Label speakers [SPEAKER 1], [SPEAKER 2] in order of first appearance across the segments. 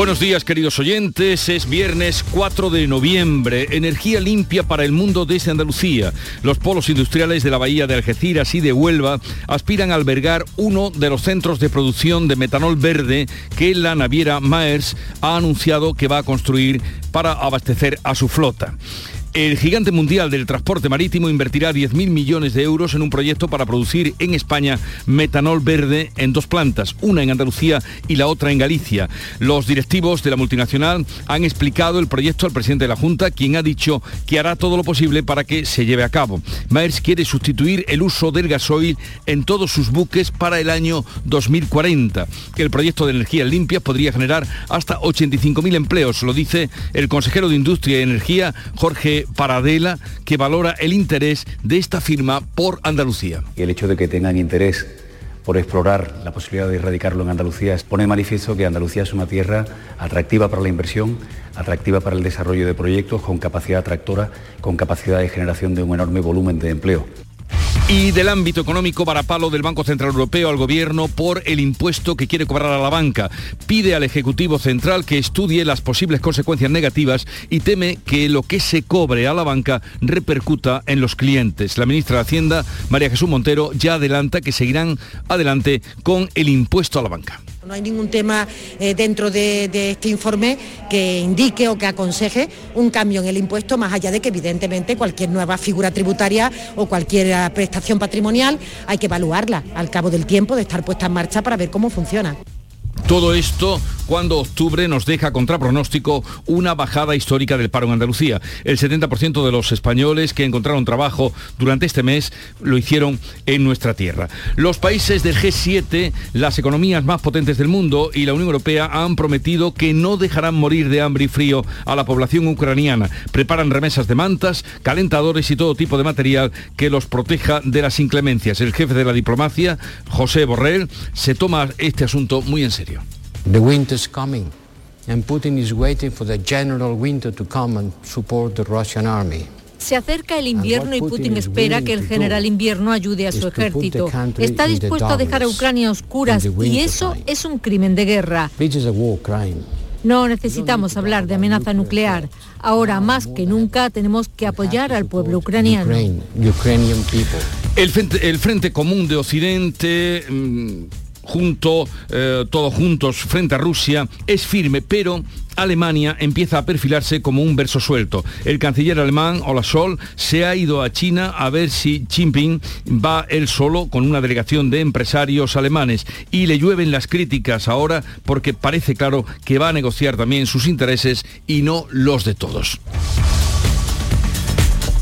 [SPEAKER 1] Buenos días queridos oyentes, es viernes 4 de noviembre, energía limpia para el mundo desde Andalucía. Los polos industriales de la bahía de Algeciras y de Huelva aspiran a albergar uno de los centros de producción de metanol verde que la naviera Maers ha anunciado que va a construir para abastecer a su flota. El gigante mundial del transporte marítimo invertirá 10.000 millones de euros en un proyecto para producir en España metanol verde en dos plantas, una en Andalucía y la otra en Galicia. Los directivos de la multinacional han explicado el proyecto al presidente de la Junta, quien ha dicho que hará todo lo posible para que se lleve a cabo. Maers quiere sustituir el uso del gasoil en todos sus buques para el año 2040. El proyecto de energías limpias podría generar hasta 85.000 empleos, lo dice el consejero de Industria y Energía, Jorge Paradela, que valora el interés de esta firma por Andalucía.
[SPEAKER 2] Y el hecho de que tengan interés por explorar la posibilidad de erradicarlo en Andalucía pone de manifiesto que Andalucía es una tierra atractiva para la inversión, atractiva para el desarrollo de proyectos con capacidad atractora, con capacidad de generación de un enorme volumen de empleo.
[SPEAKER 1] Y del ámbito económico, palo del Banco Central Europeo al Gobierno por el impuesto que quiere cobrar a la banca. Pide al Ejecutivo Central que estudie las posibles consecuencias negativas y teme que lo que se cobre a la banca repercuta en los clientes. La ministra de Hacienda, María Jesús Montero, ya adelanta que seguirán adelante con el impuesto a la banca.
[SPEAKER 3] No hay ningún tema eh, dentro de, de, este informe que indique o que aconseje un cambio en el impuesto, más allá de que evidentemente cualquier nueva figura tributaria o cualquier prestación patrimonial hay que evaluarla al cabo del tiempo de estar puesta en marcha para ver cómo funciona.
[SPEAKER 1] Todo esto cuando octubre nos deja contra pronóstico una bajada histórica del paro en Andalucía. El 70% de los españoles que encontraron trabajo durante este mes lo hicieron en nuestra tierra. Los países del G7, las economías más potentes del mundo y la Unión Europea han prometido que no dejarán morir de hambre y frío a la población ucraniana. Preparan remesas de mantas, calentadores y todo tipo de material que los proteja de las inclemencias. El jefe de la diplomacia, José Borrell, se toma este asunto muy en serio.
[SPEAKER 4] The winter is coming, and Putin is waiting for the general winter to come and support the Russian army.
[SPEAKER 5] Se acerca el invierno y Putin espera que el general invierno ayude a su ejército. Está dispuesto a dejar a Ucrania a oscuras y eso es un crimen de guerra. No necesitamos hablar de amenaza nuclear. Ahora más que nunca tenemos que apoyar al pueblo ucraniano.
[SPEAKER 1] El Frente, el frente Común de Occidente... Junto, eh, todos juntos frente a Rusia, es firme, pero Alemania empieza a perfilarse como un verso suelto. El canciller alemán, Olaf Scholz, se ha ido a China a ver si Jinping va él solo con una delegación de empresarios alemanes y le llueven las críticas ahora porque parece claro que va a negociar también sus intereses y no los de todos.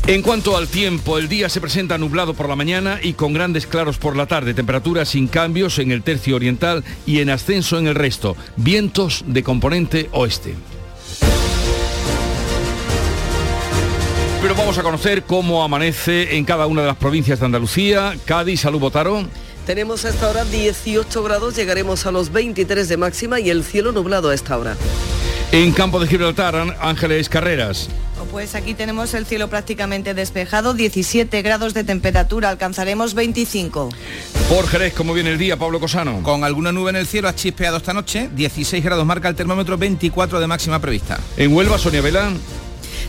[SPEAKER 1] En cuanto al tiempo, el día se presenta nublado por la mañana y con grandes claros por la tarde, temperaturas sin cambios en el tercio oriental y en ascenso en el resto, vientos de componente oeste. Pero vamos a conocer cómo amanece en cada una de las provincias de Andalucía. Cádiz, salud, Botaro.
[SPEAKER 6] Tenemos hasta ahora 18 grados, llegaremos a los 23 de máxima y el cielo nublado a esta hora.
[SPEAKER 1] En Campo de Gibraltar, Ángeles Carreras.
[SPEAKER 7] Pues aquí tenemos el cielo prácticamente despejado, 17 grados de temperatura, alcanzaremos 25.
[SPEAKER 1] Por Jerez, ¿cómo viene el día, Pablo Cosano?
[SPEAKER 8] Con alguna nube en el cielo, ha chispeado esta noche, 16 grados marca el termómetro, 24 de máxima prevista.
[SPEAKER 1] En Huelva, Sonia Vela.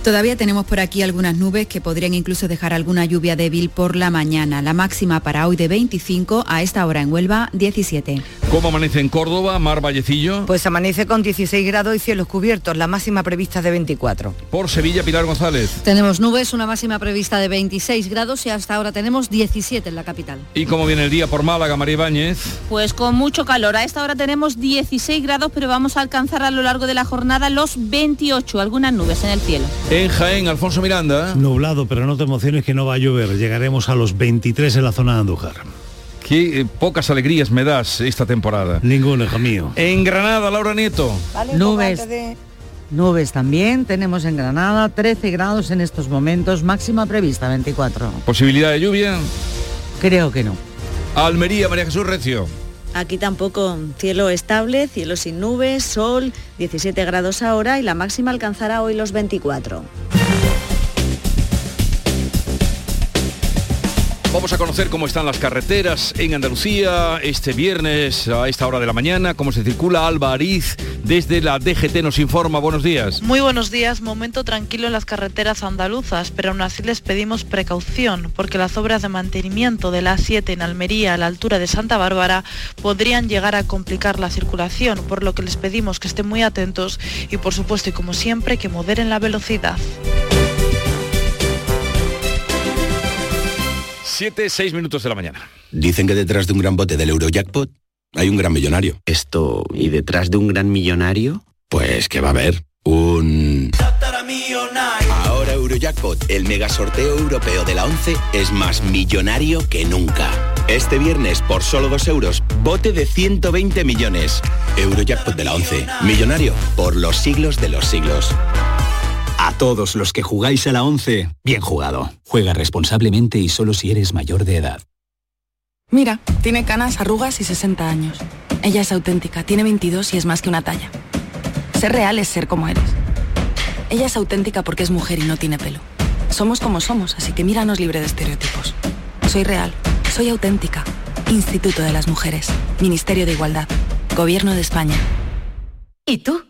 [SPEAKER 9] Todavía tenemos por aquí algunas nubes que podrían incluso dejar alguna lluvia débil por la mañana. La máxima para hoy de 25, a esta hora en Huelva 17.
[SPEAKER 1] ¿Cómo amanece en Córdoba, Mar Vallecillo?
[SPEAKER 7] Pues amanece con 16 grados y cielos cubiertos, la máxima prevista de 24.
[SPEAKER 1] Por Sevilla, Pilar González.
[SPEAKER 10] Tenemos nubes, una máxima prevista de 26 grados y hasta ahora tenemos 17 en la capital.
[SPEAKER 1] ¿Y cómo viene el día por Málaga, María Ibáñez?
[SPEAKER 11] Pues con mucho calor. A esta hora tenemos 16 grados, pero vamos a alcanzar a lo largo de la jornada los 28, algunas nubes en el cielo.
[SPEAKER 1] En Jaén, Alfonso Miranda.
[SPEAKER 12] Nublado, pero no te emociones que no va a llover. Llegaremos a los 23 en la zona de Andújar.
[SPEAKER 1] Qué eh, pocas alegrías me das esta temporada.
[SPEAKER 12] Ninguna, hijo mío.
[SPEAKER 1] En Granada, Laura Nieto.
[SPEAKER 13] Nubes. Nubes también, tenemos en Granada 13 grados en estos momentos, máxima prevista 24.
[SPEAKER 1] ¿Posibilidad de lluvia?
[SPEAKER 13] Creo que no.
[SPEAKER 1] Almería, María Jesús Recio.
[SPEAKER 7] Aquí tampoco, cielo estable, cielo sin nubes, sol, 17 grados ahora y la máxima alcanzará hoy los 24.
[SPEAKER 1] Vamos a conocer cómo están las carreteras en Andalucía este viernes a esta hora de la mañana, cómo se circula Alba Ariz desde la DGT nos informa. Buenos días.
[SPEAKER 14] Muy buenos días, momento tranquilo en las carreteras andaluzas, pero aún así les pedimos precaución porque las obras de mantenimiento de la A7 en Almería a la altura de Santa Bárbara podrían llegar a complicar la circulación, por lo que les pedimos que estén muy atentos y por supuesto y como siempre que moderen la velocidad.
[SPEAKER 1] 7, 6 minutos de la mañana.
[SPEAKER 15] Dicen que detrás de un gran bote del Eurojackpot hay un gran millonario.
[SPEAKER 16] Esto, ¿y detrás de un gran millonario?
[SPEAKER 15] Pues que va a haber un... Ahora Eurojackpot, el mega sorteo europeo de la 11, es más millonario que nunca. Este viernes, por solo 2 euros, bote de 120 millones. Eurojackpot de la 11, millonario por los siglos de los siglos.
[SPEAKER 17] A todos los que jugáis a la 11, bien jugado. Juega responsablemente y solo si eres mayor de edad.
[SPEAKER 18] Mira, tiene canas, arrugas y 60 años. Ella es auténtica, tiene 22 y es más que una talla. Ser real es ser como eres. Ella es auténtica porque es mujer y no tiene pelo. Somos como somos, así que míranos libre de estereotipos. Soy real, soy auténtica. Instituto de las Mujeres, Ministerio de Igualdad, Gobierno de España.
[SPEAKER 9] ¿Y tú?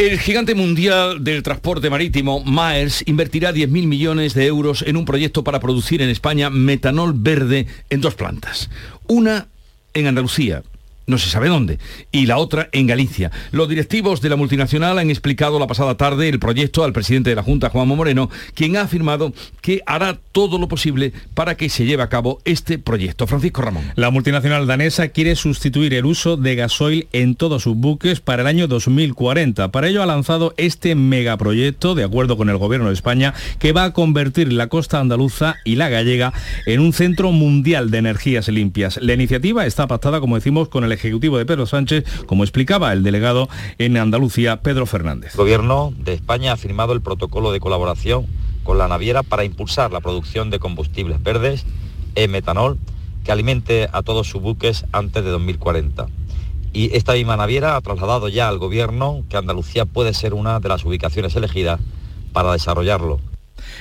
[SPEAKER 1] El gigante mundial del transporte marítimo, Maers, invertirá 10.000 millones de euros en un proyecto para producir en España metanol verde en dos plantas. Una en Andalucía, no se sabe dónde, y la otra en Galicia. Los directivos de la multinacional han explicado la pasada tarde el proyecto al presidente de la Junta, Juanmo Moreno, quien ha afirmado que hará todo lo posible para que se lleve a cabo este proyecto. Francisco Ramón.
[SPEAKER 19] La multinacional danesa quiere sustituir el uso de gasoil en todos sus buques para el año 2040. Para ello ha lanzado este megaproyecto, de acuerdo con el Gobierno de España, que va a convertir la costa andaluza y la gallega en un centro mundial de energías limpias. La iniciativa está pactada, como decimos, con el Ejecutivo de Pedro Sánchez, como explicaba el delegado en Andalucía, Pedro Fernández.
[SPEAKER 20] El Gobierno de España ha firmado el protocolo de colaboración con la naviera para impulsar la producción de combustibles verdes e metanol que alimente a todos sus buques antes de 2040. Y esta misma naviera ha trasladado ya al Gobierno que Andalucía puede ser una de las ubicaciones elegidas para desarrollarlo.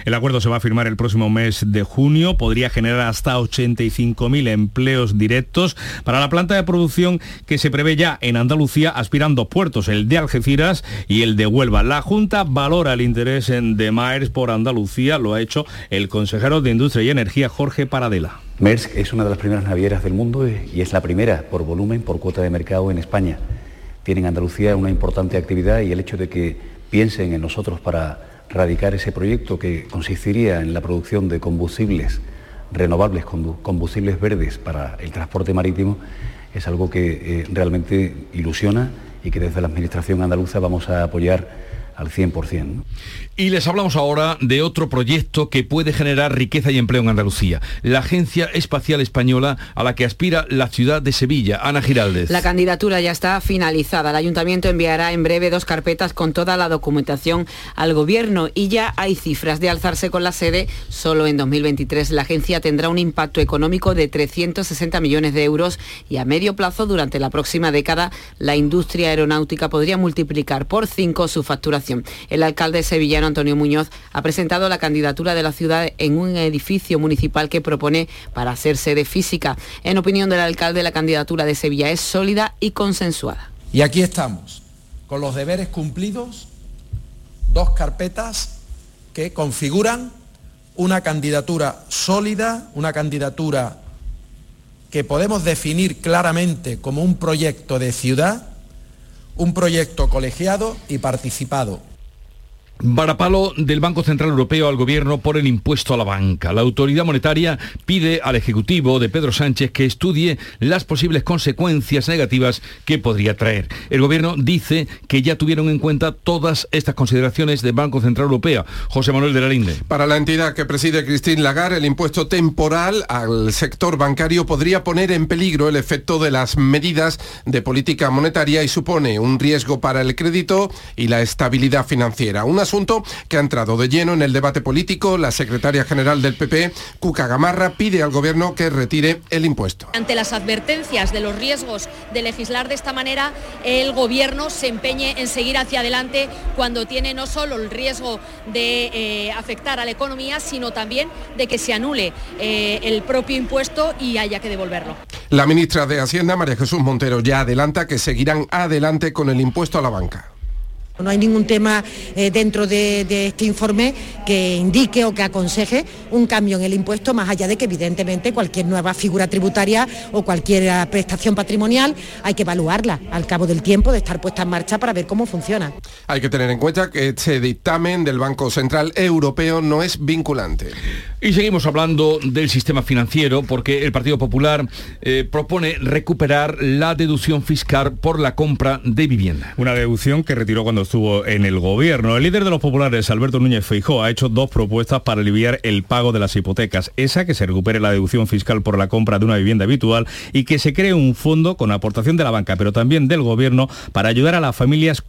[SPEAKER 19] El acuerdo se va a firmar el próximo mes de junio, podría generar hasta 85.000 empleos directos para la planta de producción que se prevé ya en Andalucía, aspiran dos puertos, el de Algeciras y el de Huelva. La Junta valora el interés de Maers por Andalucía, lo ha hecho el consejero de Industria y Energía, Jorge Paradela.
[SPEAKER 2] Maersk es una de las primeras navieras del mundo y es la primera por volumen, por cuota de mercado en España. Tiene en Andalucía una importante actividad y el hecho de que piensen en nosotros para radicar ese proyecto que consistiría en la producción de combustibles renovables, combustibles verdes para el transporte marítimo, es algo que eh, realmente ilusiona y que desde la Administración andaluza vamos a apoyar al 100%.
[SPEAKER 1] Y les hablamos ahora de otro proyecto que puede generar riqueza y empleo en Andalucía, la Agencia Espacial Española a la que aspira la ciudad de Sevilla. Ana Giraldez.
[SPEAKER 21] La candidatura ya está finalizada. El ayuntamiento enviará en breve dos carpetas con toda la documentación al gobierno y ya hay cifras de alzarse con la sede. Solo en 2023 la agencia tendrá un impacto económico de 360 millones de euros y a medio plazo durante la próxima década la industria aeronáutica podría multiplicar por cinco su facturación el alcalde sevillano Antonio Muñoz ha presentado la candidatura de la ciudad en un edificio municipal que propone para hacer sede física. En opinión del alcalde, la candidatura de Sevilla es sólida y consensuada.
[SPEAKER 22] Y aquí estamos, con los deberes cumplidos, dos carpetas que configuran una candidatura sólida, una candidatura que podemos definir claramente como un proyecto de ciudad un proyecto colegiado y participado.
[SPEAKER 1] Varapalo del Banco Central Europeo al Gobierno por el impuesto a la banca. La autoridad monetaria pide al Ejecutivo de Pedro Sánchez que estudie las posibles consecuencias negativas que podría traer. El Gobierno dice que ya tuvieron en cuenta todas estas consideraciones del Banco Central Europeo. José Manuel de la Linde.
[SPEAKER 23] Para la entidad que preside Christine Lagarde, el impuesto temporal al sector bancario podría poner en peligro el efecto de las medidas de política monetaria y supone un riesgo para el crédito y la estabilidad financiera. Una asunto que ha entrado de lleno en el debate político. La secretaria general del PP, Cuca Gamarra, pide al Gobierno que retire el impuesto.
[SPEAKER 24] Ante las advertencias de los riesgos de legislar de esta manera, el Gobierno se empeñe en seguir hacia adelante cuando tiene no solo el riesgo de eh, afectar a la economía, sino también de que se anule eh, el propio impuesto y haya que devolverlo.
[SPEAKER 23] La ministra de Hacienda, María Jesús Montero, ya adelanta que seguirán adelante con el impuesto a la banca.
[SPEAKER 3] No hay ningún tema eh, dentro de, de, este informe que indique o que aconseje un cambio en el impuesto, más allá de que evidentemente cualquier nueva figura tributaria o cualquier prestación patrimonial hay que evaluarla al cabo del tiempo de estar puesta en marcha para ver cómo funciona.
[SPEAKER 23] Hay que tener en cuenta que este dictamen del Banco Central Europeo no es vinculante.
[SPEAKER 1] Y seguimos hablando del sistema financiero porque el Partido Popular eh, propone recuperar la deducción fiscal por la compra de vivienda.
[SPEAKER 19] Una deducción que retiró cuando estuvo en el gobierno. El líder de los populares, Alberto Núñez Feijó, ha hecho dos propuestas para aliviar el pago de las hipotecas. Esa, que se recupere la deducción fiscal por la compra de una vivienda habitual y que se cree un fondo con aportación de la banca, pero también del gobierno, para ayudar a las familias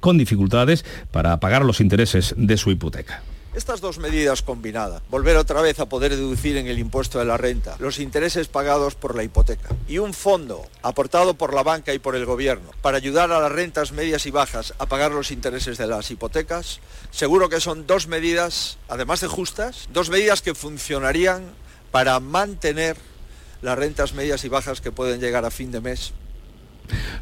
[SPEAKER 19] con dificultades para pagar los intereses de su hipoteca.
[SPEAKER 15] Estas dos medidas combinadas, volver otra vez a poder deducir en el impuesto de la renta los intereses pagados por la hipoteca y un fondo aportado por la banca y por el gobierno para ayudar a las rentas medias y bajas a pagar los intereses de las hipotecas, seguro que son dos medidas, además de justas, dos medidas que funcionarían para mantener las rentas medias y bajas que pueden llegar a fin de mes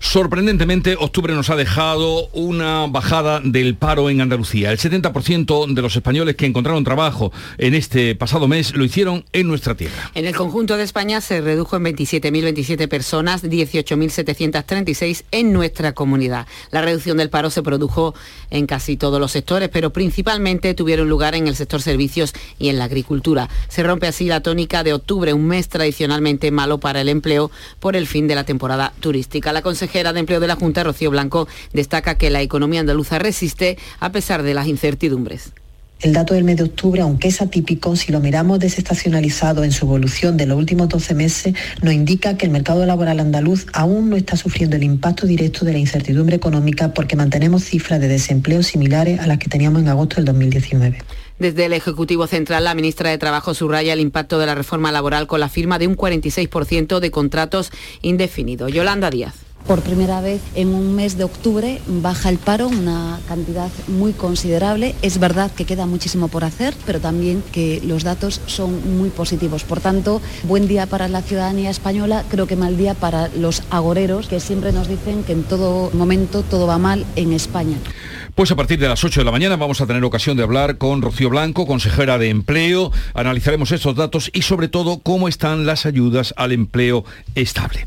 [SPEAKER 1] Sorprendentemente, octubre nos ha dejado una bajada del paro en Andalucía. El 70% de los españoles que encontraron trabajo en este pasado mes lo hicieron en nuestra tierra.
[SPEAKER 21] En el conjunto de España se redujo en 27.027 personas, 18.736 en nuestra comunidad. La reducción del paro se produjo en casi todos los sectores, pero principalmente tuvieron lugar en el sector servicios y en la agricultura. Se rompe así la tónica de octubre, un mes tradicionalmente malo para el empleo por el fin de la temporada turística. Consejera de Empleo de la Junta, Rocío Blanco, destaca que la economía andaluza resiste a pesar de las incertidumbres.
[SPEAKER 25] El dato del mes de octubre, aunque es atípico, si lo miramos desestacionalizado en su evolución de los últimos 12 meses, nos indica que el mercado laboral andaluz aún no está sufriendo el impacto directo de la incertidumbre económica porque mantenemos cifras de desempleo similares a las que teníamos en agosto del 2019.
[SPEAKER 21] Desde el Ejecutivo Central, la ministra de Trabajo subraya el impacto de la reforma laboral con la firma de un 46% de contratos indefinidos. Yolanda Díaz.
[SPEAKER 5] Por primera vez en un mes de octubre baja el paro, una cantidad muy considerable. Es verdad que queda muchísimo por hacer, pero también que los datos son muy positivos. Por tanto, buen día para la ciudadanía española, creo que mal día para los agoreros que siempre nos dicen que en todo momento todo va mal en España.
[SPEAKER 1] Pues a partir de las 8 de la mañana vamos a tener ocasión de hablar con Rocío Blanco, consejera de empleo. Analizaremos estos datos y sobre todo cómo están las ayudas al empleo estable.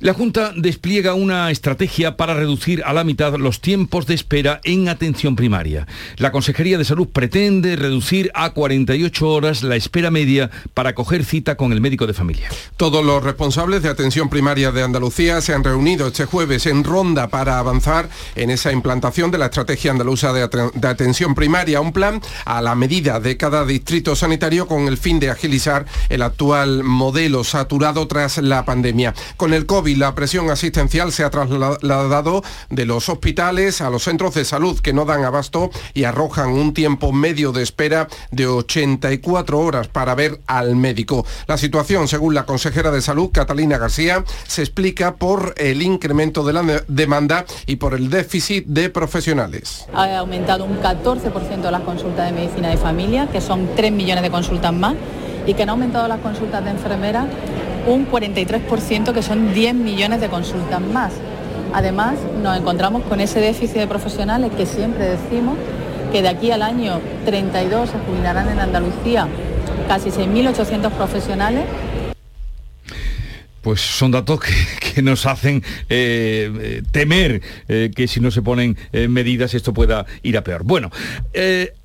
[SPEAKER 1] La Junta despliega una estrategia para reducir a la mitad los tiempos de espera en atención primaria. La Consejería de Salud pretende reducir a 48 horas la espera media para coger cita con el médico de familia.
[SPEAKER 23] Todos los responsables de atención primaria de Andalucía se han reunido este jueves en ronda para avanzar en esa implantación de la estrategia andaluza de, atención primaria, un plan a la medida de cada distrito sanitario con el fin de agilizar el actual modelo saturado tras la pandemia. Con el COVID la presión asistencial se ha trasladado de los hospitales a los centros de salud que no dan abasto y arrojan un tiempo medio de espera de 84 horas para ver al médico. La situación, según la consejera de salud, Catalina García, se explica por el incremento de la demanda y por el déficit de profesionales.
[SPEAKER 26] Ha aumentado un 14% las consultas de medicina de familia, que son 3 millones de consultas más, y que han aumentado las consultas de enfermeras un 43%, que son 10 millones de consultas más. Además, nos encontramos con ese déficit de profesionales que siempre decimos que de aquí al año 32 se jubilarán en Andalucía casi 6.800 profesionales
[SPEAKER 1] Pues son datos que, nos hacen eh, eh, temer que si no se ponen medidas esto pueda ir a peor. Bueno,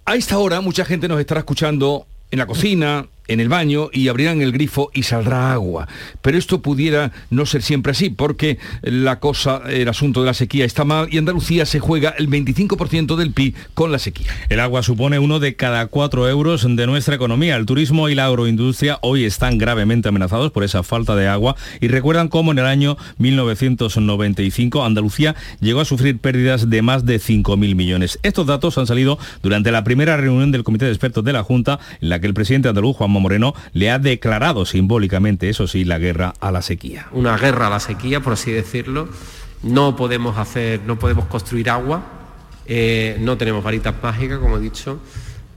[SPEAKER 1] a esta hora mucha gente nos estará escuchando en la cocina, en el baño y abrirán el grifo y saldrá agua. Pero esto pudiera no ser siempre así, porque la cosa, el asunto de la sequía está mal y Andalucía se juega el 25% del PIB con la sequía.
[SPEAKER 19] El agua supone uno de cada cuatro euros de nuestra economía. El turismo y la agroindustria hoy están gravemente amenazados por esa falta de agua y recuerdan cómo en el año 1995 Andalucía llegó a sufrir pérdidas de más de 5.000 millones. Estos datos han salido durante la primera reunión del Comité de Expertos de la Junta, en la que el presidente andaluz, Juan Moreno le ha declarado simbólicamente, eso sí, la guerra a la sequía.
[SPEAKER 27] Una guerra a la sequía, por así decirlo. No podemos hacer, no podemos construir agua, eh, no tenemos varitas mágicas, como he dicho,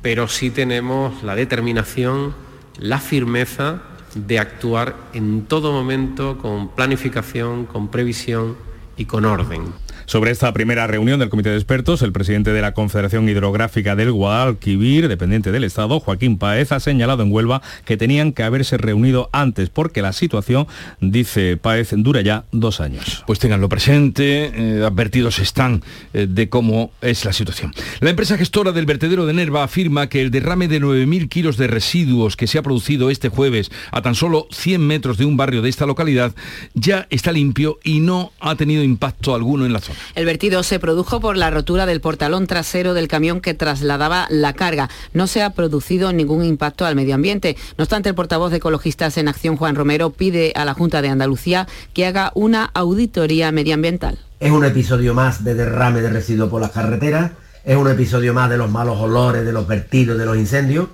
[SPEAKER 27] pero sí tenemos la determinación, la firmeza de actuar en todo momento con planificación, con previsión y con orden.
[SPEAKER 19] Sobre esta primera reunión del Comité de Expertos, el presidente de la Confederación Hidrográfica del Guadalquivir, dependiente del Estado, Joaquín Paez, ha señalado en Huelva que tenían que haberse reunido antes porque la situación, dice Paez, dura ya dos años.
[SPEAKER 1] Pues tenganlo presente, eh, advertidos están eh, de cómo es la situación. La empresa gestora del vertedero de Nerva afirma que el derrame de 9.000 kilos de residuos que se ha producido este jueves a tan solo 100 metros de un barrio de esta localidad ya está limpio y no ha tenido impacto alguno en la zona.
[SPEAKER 21] El vertido se produjo por la rotura del portalón trasero del camión que trasladaba la carga. No se ha producido ningún impacto al medio ambiente. No obstante, el portavoz de Ecologistas en Acción, Juan Romero, pide a la Junta de Andalucía que haga una auditoría medioambiental.
[SPEAKER 28] Es un episodio más de derrame de residuos por las carreteras, es un episodio más de los malos olores, de los vertidos, de los incendios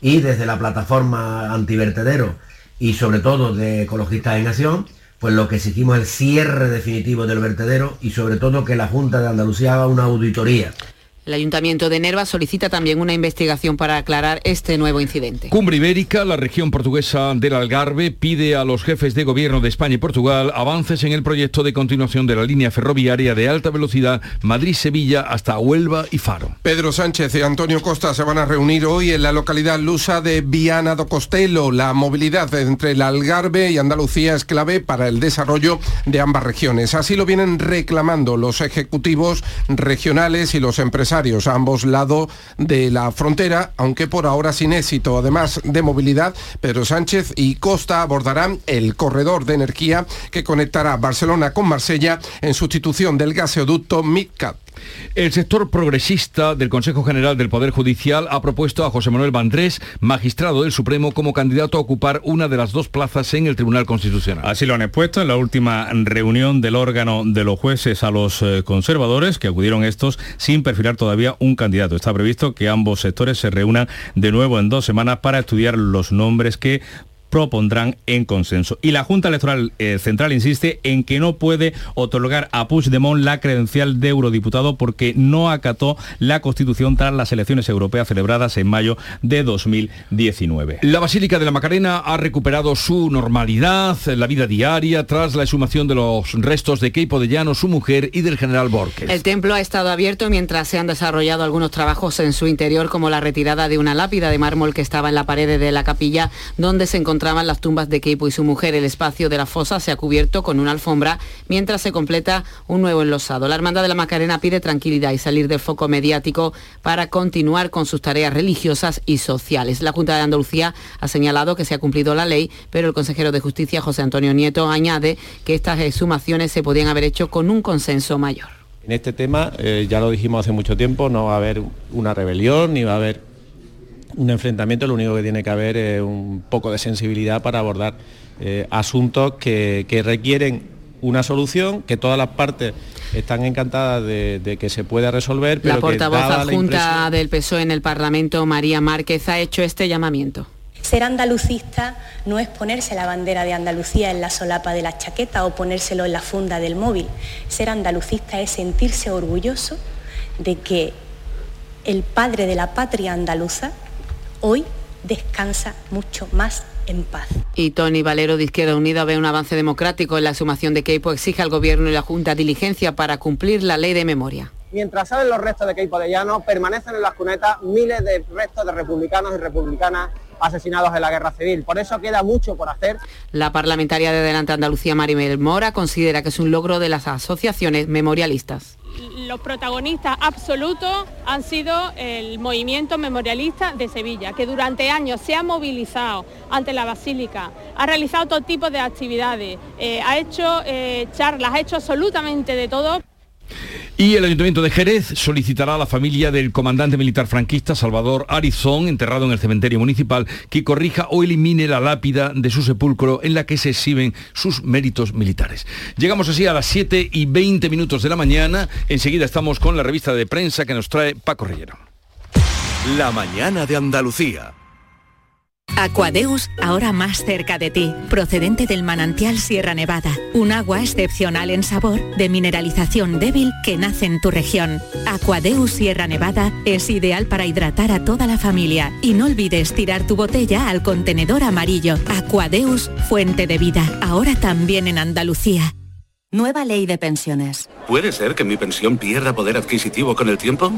[SPEAKER 28] y desde la plataforma antivertedero y sobre todo de Ecologistas en Acción, pues lo que exigimos es el cierre definitivo del vertedero y sobre todo que la Junta de Andalucía haga una auditoría
[SPEAKER 21] el Ayuntamiento de Nerva solicita también una investigación para aclarar este nuevo incidente.
[SPEAKER 1] Cumbre Ibérica, la región portuguesa del Algarve, pide a los jefes de gobierno de España y Portugal avances en el proyecto de continuación de la línea ferroviaria de alta velocidad Madrid-Sevilla hasta Huelva y Faro.
[SPEAKER 23] Pedro Sánchez y Antonio Costa se van a reunir hoy en la localidad lusa de Viana do Costelo. La movilidad entre el Algarve y Andalucía es clave para el desarrollo de ambas regiones. Así lo vienen reclamando los ejecutivos regionales y los empresarios ambos lados de la frontera, aunque por ahora sin éxito. Además de movilidad, Pedro Sánchez y Costa abordarán el corredor de energía que conectará Barcelona con Marsella en sustitución del gaseoducto MidCat.
[SPEAKER 1] El sector progresista del Consejo General del Poder Judicial ha propuesto a José Manuel Vandrés, magistrado del Supremo, como candidato a ocupar una de las dos plazas en el Tribunal Constitucional.
[SPEAKER 19] Así lo han expuesto en la última reunión del órgano de los jueces a los eh, conservadores, que acudieron estos sin perfilar todavía un candidato. Está previsto que ambos sectores se reúnan de nuevo en dos semanas para estudiar los nombres que propondrán en consenso. Y la Junta Electoral eh, Central insiste en que no puede otorgar a Puigdemont la credencial de eurodiputado porque no acató la Constitución tras las elecciones europeas celebradas en mayo de 2019.
[SPEAKER 1] La Basílica de la Macarena ha recuperado su normalidad, la vida diaria, tras la exhumación de los restos de Keipo de Llano, su mujer y del general Borges.
[SPEAKER 21] El templo ha estado abierto mientras se han desarrollado algunos trabajos en su interior, como la retirada de una lápida de mármol que estaba en la pared de la capilla, donde se encontraba encontraban las tumbas de Keipo y su mujer. El espacio de la fosa se ha cubierto con una alfombra mientras se completa un nuevo enlosado. La Hermandad de la Macarena pide tranquilidad y salir del foco mediático para continuar con sus tareas religiosas y sociales. La Junta de Andalucía ha señalado que se ha cumplido la ley, pero el consejero de Justicia, José Antonio Nieto, añade que estas exhumaciones se podían haber hecho con un consenso mayor.
[SPEAKER 29] En este tema, eh, ya lo dijimos hace mucho tiempo, no va a haber una rebelión ni va a haber un enfrentamiento, lo único que tiene que haber es un poco de sensibilidad para abordar eh, asuntos que, requieren una solución, que todas las partes están encantadas de, que se pueda resolver.
[SPEAKER 21] Pero la portavoz adjunta del PSOE en el Parlamento, María Márquez, ha hecho este llamamiento.
[SPEAKER 30] Ser andalucista no es ponerse la bandera de Andalucía en la solapa de la chaqueta o ponérselo en la funda del móvil. Ser andalucista es sentirse orgulloso de que el padre de la patria andaluza hoy descansa mucho más en paz.
[SPEAKER 21] Y Tony Valero de Izquierda Unida ve un avance democrático en la sumación de Keipo, exige al Gobierno y la Junta diligencia para cumplir la ley de memoria.
[SPEAKER 31] Mientras salen los restos de Keipo de Llano, permanecen en las cunetas miles de restos de republicanos y republicanas asesinados en la guerra civil. Por eso queda mucho por hacer.
[SPEAKER 21] La parlamentaria de Adelante Andalucía, Maribel Mora, considera que es un logro de las asociaciones memorialistas
[SPEAKER 32] los protagonistas absolutos han sido el movimiento memorialista de Sevilla, que durante años se ha movilizado ante la Basílica, ha realizado todo tipo de actividades, eh, ha hecho eh, charlas, ha hecho absolutamente de todo.
[SPEAKER 1] Y el Ayuntamiento de Jerez solicitará a la familia del comandante militar franquista Salvador Arizón, enterrado en el cementerio municipal, que corrija o elimine la lápida de su sepulcro en la que se exhiben sus méritos militares. Llegamos así a las 7 y 20 minutos de la mañana. Enseguida estamos con la revista de prensa que nos trae Paco Rellero.
[SPEAKER 33] La mañana de Andalucía.
[SPEAKER 34] Aquadeus, ahora más cerca de ti, procedente del manantial Sierra Nevada, un agua excepcional en sabor, de mineralización débil que nace en tu región. Aquadeus Sierra Nevada es ideal para hidratar a toda la familia y no olvides tirar tu botella al contenedor amarillo. Aquadeus, fuente de vida, ahora también en Andalucía.
[SPEAKER 18] Nueva ley de pensiones.
[SPEAKER 35] ¿Puede ser que mi pensión pierda poder adquisitivo con el tiempo?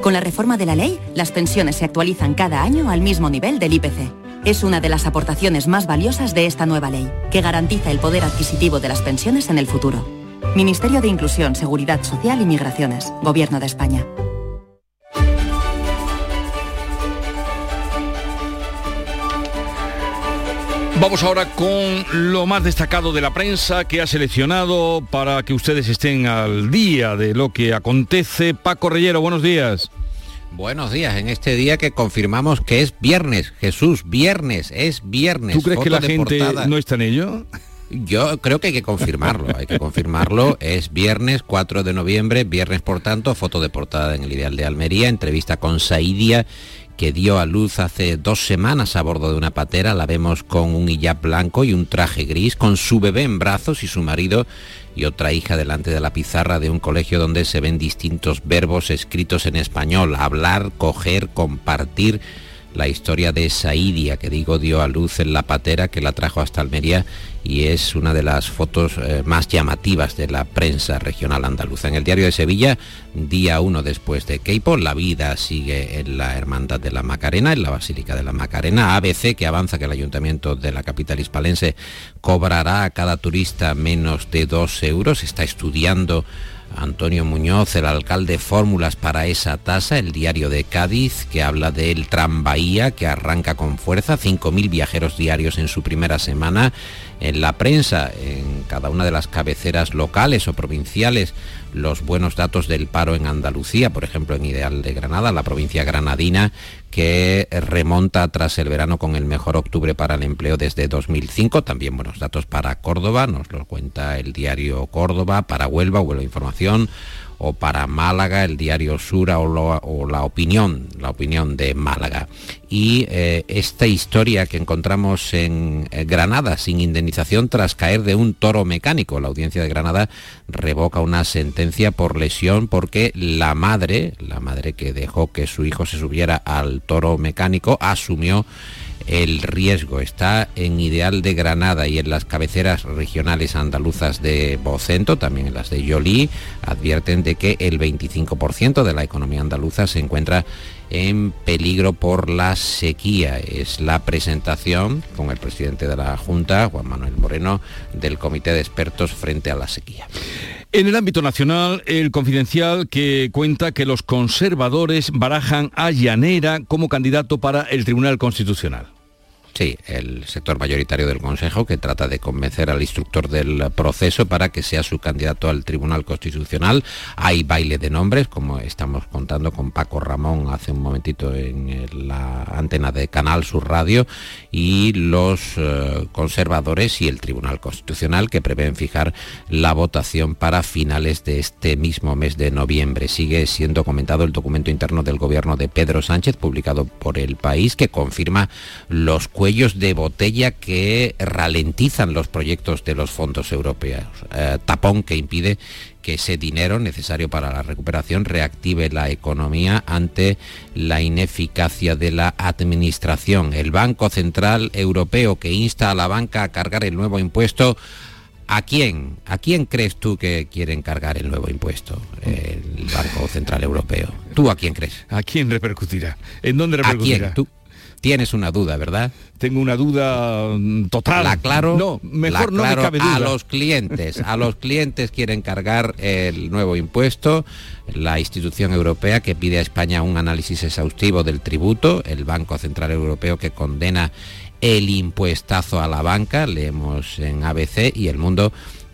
[SPEAKER 18] Con la reforma de la ley, las pensiones se actualizan cada año al mismo nivel del IPC es una de las aportaciones más valiosas de esta nueva ley, que garantiza el poder adquisitivo de las pensiones en el futuro. Ministerio de Inclusión, Seguridad Social y Migraciones, Gobierno de España.
[SPEAKER 1] Vamos ahora con lo más destacado de la prensa que ha seleccionado para que ustedes estén al día de lo que acontece. Paco Reyero, buenos días.
[SPEAKER 36] Buenos días, en este día que confirmamos que es viernes, Jesús, viernes, es viernes.
[SPEAKER 1] ¿Tú crees que la gente no está en ello?
[SPEAKER 36] Yo creo que hay que confirmarlo, hay que confirmarlo. Es viernes 4 de noviembre, viernes por tanto, foto de portada en el Ideal de Almería, entrevista con Saidia que dio a luz hace dos semanas a bordo de una patera. La vemos con un hijab blanco y un traje gris, con su bebé en brazos y su marido y otra hija delante de la pizarra de un colegio donde se ven distintos verbos escritos en español, hablar, coger, compartir la historia de Saidia, que digo dio a luz en la patera que la trajo hasta Almería y es una de las fotos eh, más llamativas de la prensa regional andaluza. En el diario de Sevilla, día uno después de Keipo, la vida sigue en la Hermandad de la Macarena, en la Basílica de la Macarena. ABC, que avanza que el Ayuntamiento de la capital hispalense cobrará a cada turista menos de dos euros, está estudiando Antonio Muñoz, el alcalde, fórmulas para esa tasa, el diario de Cádiz, que habla del Bahía, que arranca con fuerza, 5.000 viajeros diarios en su primera semana. En la prensa, en cada una de las cabeceras locales o provinciales, los buenos datos del paro en Andalucía, por ejemplo en Ideal de Granada, la provincia granadina, que remonta tras el verano con el mejor octubre para el empleo desde 2005. También buenos datos para Córdoba, nos lo cuenta el diario Córdoba, para Huelva, Huelva Información, o para Málaga, el diario Sura o, la opinión, la opinión de Málaga. Y eh, esta historia que encontramos en eh, Granada sin indemnización tras caer de un toro mecánico. La audiencia de Granada revoca una sentencia por lesión porque la madre, la madre que dejó que su hijo se subiera al toro mecánico, asumió el riesgo está en Ideal de Granada y en las cabeceras regionales andaluzas de Bocento, también en las de Yolí, advierten de que el 25% de la economía andaluza se encuentra en peligro por la sequía. Es la presentación con el presidente de la Junta, Juan Manuel Moreno, del Comité de Expertos frente a la sequía.
[SPEAKER 1] En el ámbito nacional, el confidencial que cuenta que los conservadores barajan a Llanera como candidato para el Tribunal Constitucional.
[SPEAKER 36] Sí, el sector mayoritario del Consejo que trata de convencer al instructor del proceso para que sea su candidato al Tribunal Constitucional. Hay baile de nombres, como estamos contando con Paco Ramón hace un momentito en la antena de Canal Sur Radio, y los eh, conservadores y el Tribunal Constitucional que prevén fijar la votación para finales de este mismo mes de noviembre. Sigue siendo comentado el documento interno del gobierno de Pedro Sánchez, publicado por El País, que confirma los cuellos de botella que ralentizan los proyectos de los fondos europeos. Eh, tapón que impide que ese dinero necesario para la recuperación reactive la economía ante la ineficacia de la administración. El Banco Central Europeo que insta a la banca a cargar el nuevo impuesto ¿A quién? ¿A quién crees tú que quieren cargar el nuevo impuesto? El Banco Central Europeo. ¿Tú a quién crees?
[SPEAKER 1] ¿A quién repercutirá? ¿En dónde repercutirá?
[SPEAKER 36] ¿A quién? ¿Tú? Tienes una duda, ¿verdad?
[SPEAKER 1] Tengo una duda mm, total.
[SPEAKER 36] La claro.
[SPEAKER 1] No, mejor no me cabe duda.
[SPEAKER 36] A los clientes, a los clientes quieren cargar el nuevo impuesto. La institución europea que pide a España un análisis exhaustivo del tributo, el Banco Central Europeo que condena el impuestazo a la banca, leemos en ABC y el mundo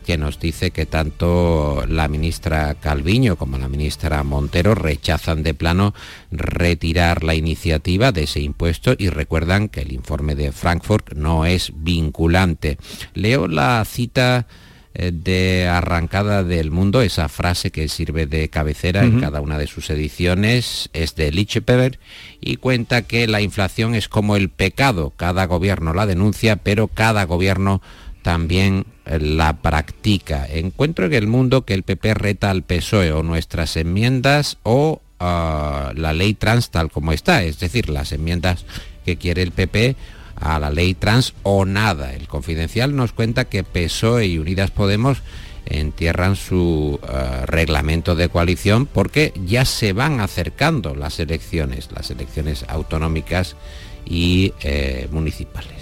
[SPEAKER 36] que nos dice que tanto la ministra Calviño como la ministra Montero rechazan de plano retirar la iniciativa de ese impuesto y recuerdan que el informe de Frankfurt no es vinculante. Leo la cita eh, de arrancada del mundo, esa frase que sirve de cabecera en cada una de sus ediciones, es de Lichepever y cuenta que la inflación es como el pecado, cada gobierno la denuncia, pero cada gobierno también la practica. Encuentro en el mundo que el PP reta al PSOE o nuestras enmiendas o ah, la ley trans tal como está, es decir, las enmiendas que quiere el PP a la ley trans o nada. El confidencial nos cuenta que PSOE y Unidas Podemos entierran su ah, reglamento de coalición porque ya se van acercando las elecciones, las elecciones autonómicas y eh, municipales.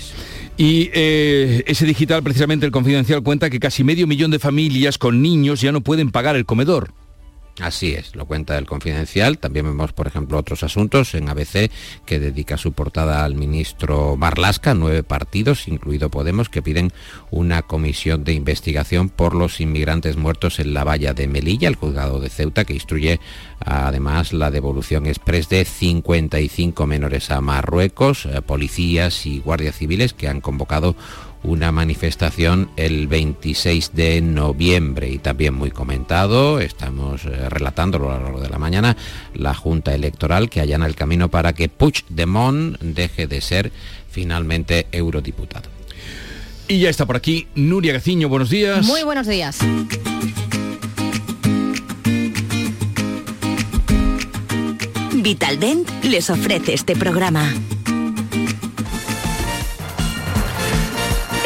[SPEAKER 1] Y eh, ese digital, precisamente el confidencial, cuenta que casi medio millón de familias con niños ya no pueden pagar el comedor.
[SPEAKER 36] Así es, lo cuenta el confidencial. También vemos, por ejemplo, otros asuntos en ABC que dedica su portada al ministro Marlasca, nueve partidos, incluido Podemos, que piden una comisión de investigación por los inmigrantes muertos en la valla de Melilla, el juzgado de Ceuta, que instruye además la devolución express de 55 menores a Marruecos, eh, policías y guardias civiles que han convocado una manifestación el 26 de noviembre y también muy comentado, estamos eh, relatando a lo largo de la mañana, la Junta Electoral que allana el camino para que Puigdemont deje de ser finalmente eurodiputado.
[SPEAKER 1] Y ya está por aquí Nuria Gaciño, buenos días.
[SPEAKER 6] Muy buenos días.
[SPEAKER 34] Vitaldent les ofrece este programa.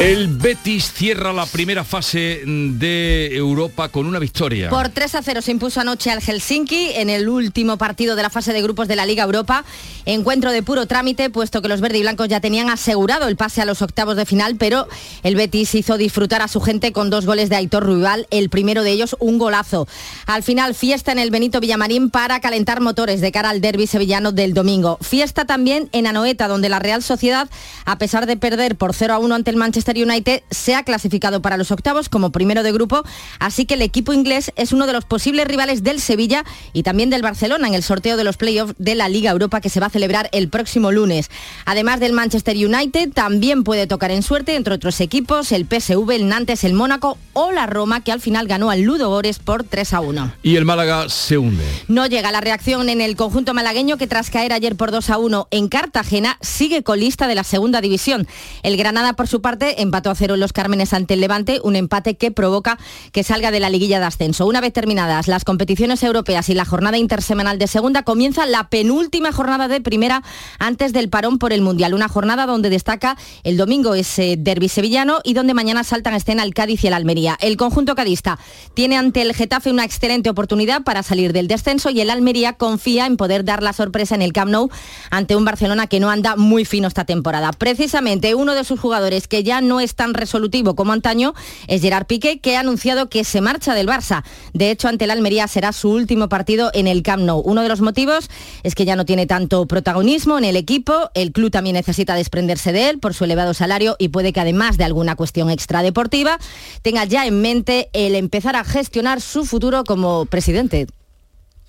[SPEAKER 1] El Betis cierra la primera fase de Europa con una victoria.
[SPEAKER 6] Por 3 a 0 se impuso anoche al Helsinki en el último partido de la fase de grupos de la Liga Europa. Encuentro de puro trámite, puesto que los verde y blancos ya tenían asegurado el pase a los octavos de final, pero el Betis hizo disfrutar a su gente con dos goles de Aitor Ruibal, el primero de ellos un golazo. Al final, fiesta en el Benito Villamarín para calentar motores de cara al derby sevillano del domingo. Fiesta también en Anoeta, donde la Real Sociedad, a pesar de perder por 0 a 1 ante el Manchester United se ha clasificado para los octavos como primero de grupo, así que el equipo inglés es uno de los posibles rivales del Sevilla y también del Barcelona en el sorteo de los playoffs de la Liga Europa que se va a celebrar el próximo lunes. Además del Manchester United, también puede tocar en suerte, entre otros equipos, el PSV, el Nantes, el Mónaco o la Roma, que al final ganó al Ludo Gores por 3 a 1.
[SPEAKER 1] Y el Málaga se hunde.
[SPEAKER 6] No llega la reacción en el conjunto malagueño que tras caer ayer por 2 a 1 en Cartagena sigue colista de la segunda división. El Granada, por su parte, empató a cero en los Cármenes ante el Levante, un empate que provoca que salga de la liguilla de ascenso. Una vez terminadas las competiciones europeas y la jornada intersemanal de segunda, comienza la penúltima jornada de primera antes del parón por el Mundial. Una jornada donde destaca el domingo ese derby sevillano y donde mañana saltan escena el Cádiz y el Almería. El conjunto cadista tiene ante el Getafe una excelente oportunidad para salir del descenso y el Almería confía en poder dar la sorpresa en el Camp Nou ante un Barcelona que no anda muy fino esta temporada. Precisamente uno de sus jugadores que ya no es tan resolutivo como antaño es Gerard Piqué, que ha anunciado que se marcha del Barça. De hecho, ante el Almería será su último partido en el Camp Nou. Uno de los motivos es que ya no tiene tanto protagonismo en el equipo, el club también necesita desprenderse de él por su elevado salario y puede que además de alguna cuestión extradeportiva, tenga ya en mente el empezar a gestionar su futuro como presidente.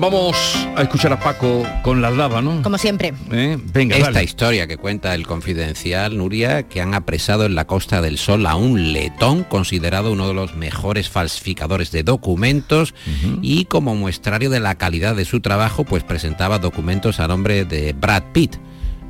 [SPEAKER 1] Vamos a escuchar a Paco con la lava, ¿no?
[SPEAKER 6] Como siempre.
[SPEAKER 1] ¿Eh? Venga,
[SPEAKER 36] Esta
[SPEAKER 1] dale.
[SPEAKER 36] historia que cuenta el confidencial, Nuria, que han apresado en la Costa del Sol a un letón considerado uno de los mejores falsificadores de documentos y como muestrario de la calidad de su trabajo, pues presentaba documentos a nombre de Brad Pitt.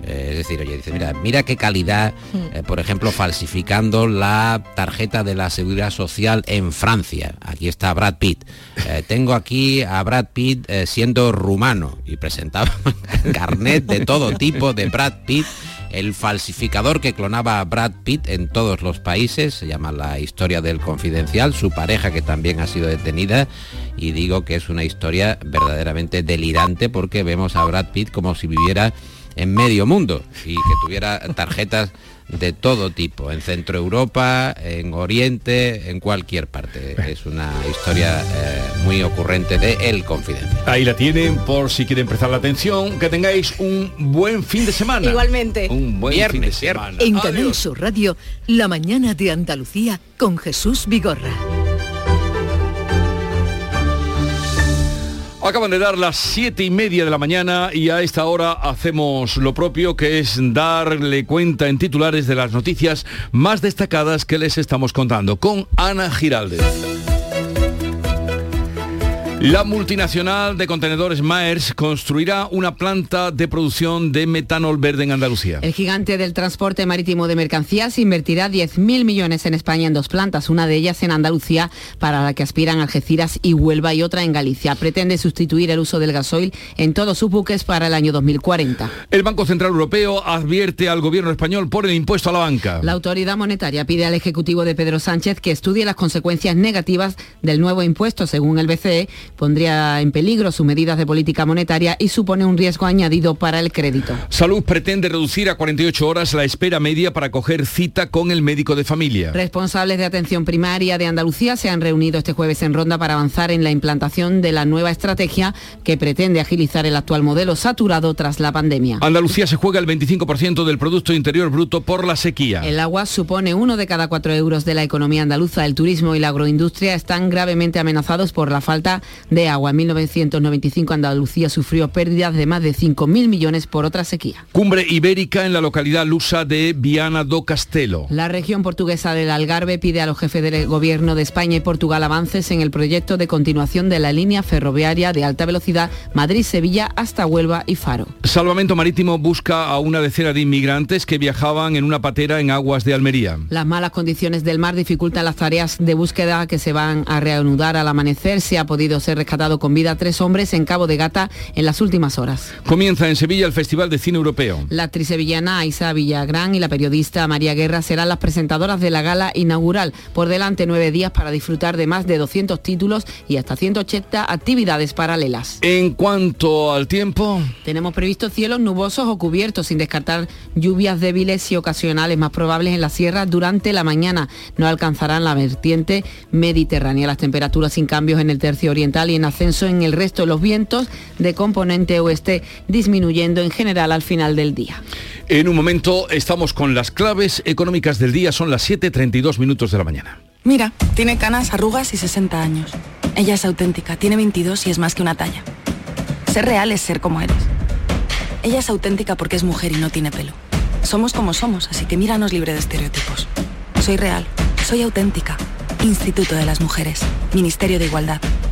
[SPEAKER 36] Eh, es decir, oye, dice, mira, mira qué calidad, eh, por ejemplo, falsificando la tarjeta de la seguridad social en Francia. Aquí está Brad Pitt. Eh, tengo aquí a Brad Pitt siendo rumano y presentaba carnet de todo tipo de Brad Pitt. El falsificador que clonaba a Brad Pitt en todos los países, se llama La historia del confidencial, su pareja que también ha sido detenida y digo que es una historia verdaderamente delirante porque vemos a Brad Pitt como si viviera en medio mundo y que tuviera tarjetas de todo tipo, en Centro Europa, en Oriente, en cualquier parte. Es una historia eh, muy ocurrente de El Confidencial.
[SPEAKER 1] Ahí la tienen por si quieren prestar la atención. Que tengáis un buen fin de semana.
[SPEAKER 37] Igualmente.
[SPEAKER 1] Un buen
[SPEAKER 36] Viernes,
[SPEAKER 1] fin de semana.
[SPEAKER 38] En Canal Sur Radio, La mañana de Andalucía con Jesús Vigorra.
[SPEAKER 1] Acaban de dar las siete y media de la mañana y a esta hora hacemos lo propio, que es darle cuenta en titulares de las noticias más destacadas que les estamos contando con Ana Giraldez. La multinacional de contenedores Maers construirá una planta de producción de metanol verde en Andalucía.
[SPEAKER 21] El gigante del transporte marítimo de mercancías invertirá 10.000 millones en España en dos plantas, una de ellas en Andalucía, para la que aspiran Algeciras y Huelva, y otra en Galicia. Pretende sustituir el uso del gasoil en todos sus buques para el año 2040.
[SPEAKER 1] El Banco Central Europeo advierte al gobierno español por el impuesto a la banca.
[SPEAKER 21] La autoridad monetaria pide al Ejecutivo de Pedro Sánchez que estudie las consecuencias negativas del nuevo impuesto. Según el BCE, pondría en peligro sus medidas de política monetaria y supone un riesgo añadido para el crédito.
[SPEAKER 1] Salud pretende reducir a 48 horas la espera media para coger cita con el médico de familia.
[SPEAKER 21] Responsables de atención primaria de Andalucía se han reunido este jueves en Ronda para avanzar en la implantación de la nueva estrategia que pretende agilizar el actual modelo saturado tras la pandemia.
[SPEAKER 1] Andalucía se juega el 25% del Producto Interior Bruto por la sequía.
[SPEAKER 21] El agua supone uno de cada cuatro euros de la economía andaluza. El turismo y la agroindustria están gravemente amenazados por la falta de agua. En 1995 Andalucía sufrió pérdidas de más de 5.000 millones por otra sequía.
[SPEAKER 1] Cumbre ibérica en la localidad lusa de Viana do Castelo.
[SPEAKER 21] La región portuguesa del Algarve pide a los jefes del gobierno de España y Portugal avances en el proyecto de continuación de la línea ferroviaria de alta velocidad Madrid-Sevilla hasta Huelva y Faro.
[SPEAKER 1] Salvamento Marítimo busca a una decena de inmigrantes que viajaban en una patera en aguas de Almería.
[SPEAKER 21] Las malas condiciones del mar dificultan las tareas de búsqueda que se van a reanudar al amanecer. Se ha podido ser rescatado con vida a tres hombres en Cabo de Gata en las últimas horas.
[SPEAKER 1] Comienza en Sevilla el Festival de Cine Europeo.
[SPEAKER 21] La actriz sevillana Aisa Villagrán y la periodista María Guerra serán las presentadoras de la gala inaugural. Por delante nueve días para disfrutar de más de 200 títulos y hasta 180 actividades paralelas.
[SPEAKER 1] En cuanto al tiempo,
[SPEAKER 21] Tenemos previsto cielos nubosos o cubiertos, sin descartar lluvias débiles y ocasionales más probables en la sierra durante la mañana. No alcanzarán la vertiente mediterránea. Las temperaturas sin cambios en el tercio oriental y en ascenso en el resto de los vientos de componente oeste disminuyendo en general al final del día.
[SPEAKER 1] en un momento estamos con las claves económicas del día. Son las 7.32 minutos de la mañana.
[SPEAKER 39] Mira, tiene canas, arrugas y 60 años. Ella es auténtica, tiene 22 y es más que una talla. Ser real es ser como eres. Ella es auténtica porque es mujer y no tiene pelo. Somos como somos, así que míranos libre de estereotipos. Soy real, soy auténtica. Instituto de las Mujeres, Ministerio de Igualdad,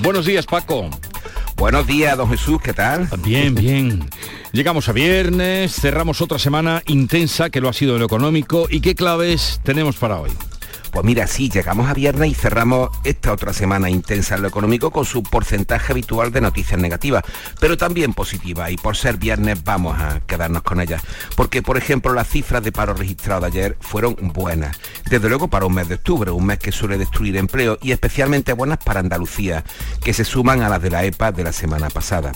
[SPEAKER 1] Buenos días, Paco.
[SPEAKER 40] Buenos días, don Jesús, ¿qué tal?
[SPEAKER 1] Bien, bien. Llegamos a viernes, cerramos otra semana intensa que lo ha sido en lo económico. ¿Y qué claves tenemos para hoy?
[SPEAKER 40] Pues mira, sí, llegamos a viernes y cerramos esta otra semana intensa en lo económico con su porcentaje habitual de noticias negativas, pero también positivas. Y por ser viernes vamos a quedarnos con ellas. Porque, por ejemplo, las cifras de paro registrado ayer fueron buenas. Desde luego para un mes de octubre, un mes que suele destruir empleo y especialmente buenas para Andalucía, que se suman a las de la EPA de la semana pasada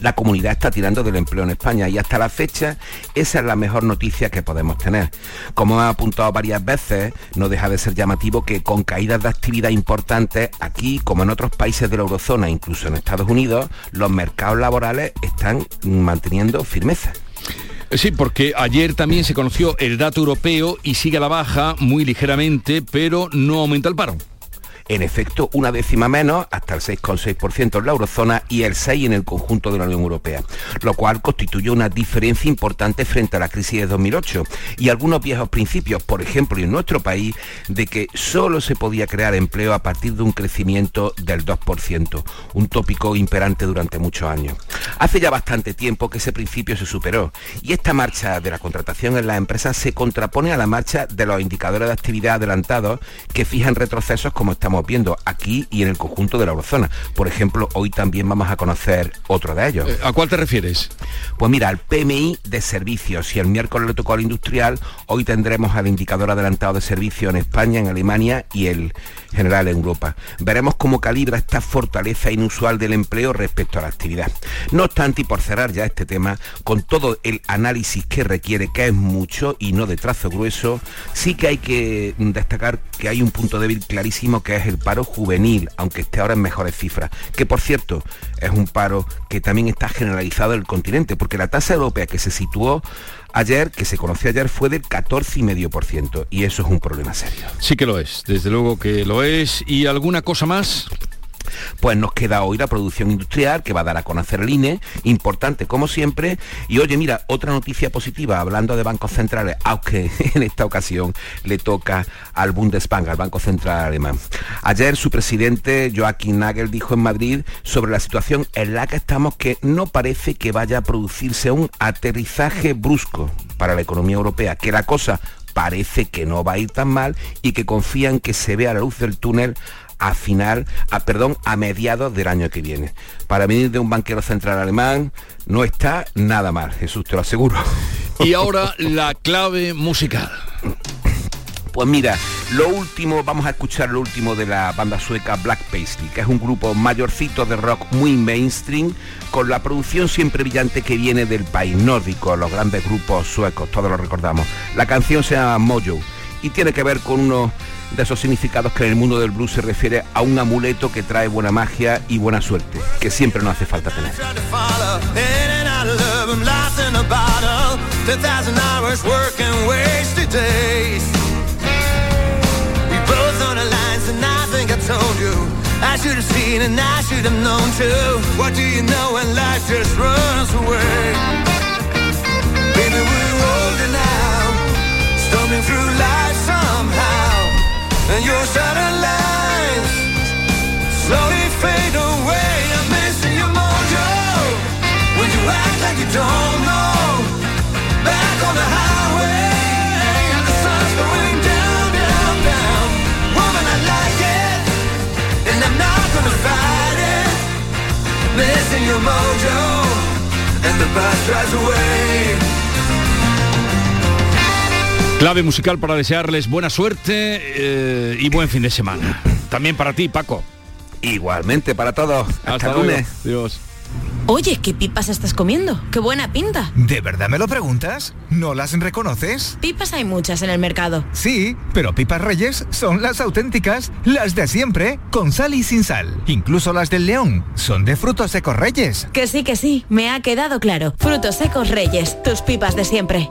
[SPEAKER 40] la comunidad está tirando del empleo en España y hasta la fecha esa es la mejor noticia que podemos tener. Como he apuntado varias veces, no deja de ser llamativo que con caídas de actividad importantes, aquí como en otros países de la eurozona, incluso en Estados Unidos, los mercados laborales están manteniendo firmeza.
[SPEAKER 1] Sí, porque ayer también se conoció el dato europeo y sigue a la baja muy ligeramente, pero no aumenta el paro.
[SPEAKER 40] En efecto, una décima menos, hasta el 6,6% en la eurozona y el 6% en el conjunto de la Unión Europea, lo cual constituye una diferencia importante frente a la crisis de 2008 y algunos viejos principios, por ejemplo, en nuestro país, de que solo se podía crear empleo a partir de un crecimiento del 2%, un tópico imperante durante muchos años. Hace ya bastante tiempo que ese principio se superó y esta marcha de la contratación en las empresas se contrapone a la marcha de los indicadores de actividad adelantados que fijan retrocesos como estamos viendo aquí y en el conjunto de la eurozona. Por ejemplo, hoy también vamos a conocer otro de ellos.
[SPEAKER 1] Eh, ¿A cuál te refieres?
[SPEAKER 40] Pues mira, el PMI de servicios. y el miércoles le tocó al industrial, hoy tendremos al indicador adelantado de servicio en España, en Alemania y el general en Europa. Veremos cómo calibra esta fortaleza inusual del empleo respecto a la actividad. No obstante, y por cerrar ya este tema, con todo el análisis que requiere, que es mucho y no de trazo grueso, sí que hay que destacar que hay un punto débil clarísimo que es el paro juvenil, aunque esté ahora en mejores cifras, que por cierto es un paro que también está generalizado en el continente, porque la tasa europea que se situó ayer, que se conoció ayer, fue del 14,5% y eso es un problema serio.
[SPEAKER 1] Sí que lo es, desde luego que lo es. ¿Y alguna cosa más?
[SPEAKER 40] Pues nos queda hoy la producción industrial que va a dar a conocer el INE, importante como siempre. Y oye, mira, otra noticia positiva, hablando de bancos centrales, aunque en esta ocasión le toca al Bundesbank, al Banco Central Alemán. Ayer su presidente Joachim Nagel dijo en Madrid sobre la situación en la que estamos que no parece que vaya a producirse un aterrizaje brusco para la economía europea, que la cosa parece que no va a ir tan mal y que confían que se vea la luz del túnel a final, a, perdón, a mediados del año que viene. Para venir de un banquero central alemán no está nada mal, Jesús, te lo aseguro.
[SPEAKER 1] Y ahora la clave musical.
[SPEAKER 40] Pues mira, lo último, vamos a escuchar lo último de la banda sueca Black Paisley, que es un grupo mayorcito de rock muy mainstream, con la producción siempre brillante que viene del país nórdico, los grandes grupos suecos, todos lo recordamos. La canción se llama Mojo y tiene que ver con uno de esos significados que en el mundo del blues se refiere a un amuleto que trae buena magia y buena suerte, que siempre no hace falta tener. And your shattered lines slowly fade away. I'm missing your mojo when you act like you don't know. Back on the highway, and the sun's going down, down, down. Woman, I like it, and I'm not gonna fight it. Missing your mojo, and the bus drives away.
[SPEAKER 1] Clave musical para desearles buena suerte eh, y buen fin de semana. También para ti, Paco.
[SPEAKER 40] Igualmente para todos. Hasta, lunes.
[SPEAKER 1] Dios.
[SPEAKER 21] Oye, ¿qué pipas estás comiendo? ¡Qué buena pinta!
[SPEAKER 41] ¿De verdad me lo preguntas? ¿No las reconoces?
[SPEAKER 21] Pipas hay muchas en el mercado.
[SPEAKER 41] Sí, pero pipas reyes son las auténticas, las de siempre, con sal y sin sal. Incluso las del león son de frutos secos reyes.
[SPEAKER 21] Que sí, que sí, me ha quedado claro. Frutos secos reyes, tus pipas de siempre.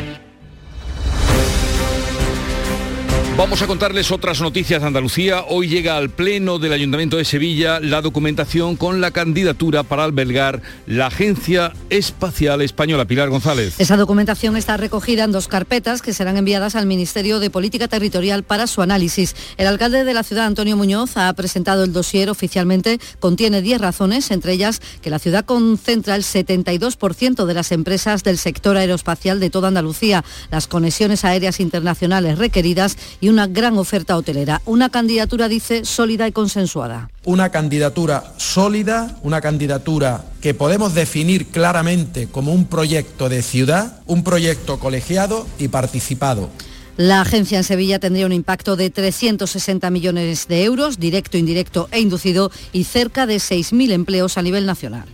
[SPEAKER 1] Vamos a contarles otras noticias de Andalucía. Hoy llega al Pleno del Ayuntamiento de Sevilla la documentación con la candidatura para albergar la Agencia Espacial Española. Pilar González.
[SPEAKER 10] Esa documentación está recogida en dos carpetas que serán enviadas al Ministerio de Política Territorial para su análisis. El alcalde de la ciudad, Antonio Muñoz, ha presentado el dossier oficialmente. Contiene 10 razones, entre ellas que la ciudad concentra el 72% de las empresas del sector aeroespacial de toda Andalucía, las conexiones aéreas internacionales requeridas y una gran oferta hotelera. Una candidatura, dice, sólida y consensuada.
[SPEAKER 42] Una candidatura sólida, una candidatura que podemos definir claramente como un proyecto de ciudad, un proyecto colegiado y participado.
[SPEAKER 10] La agencia en Sevilla tendría un impacto de 360 millones de euros, directo, indirecto e inducido, y cerca de 6.000 empleos a nivel nacional.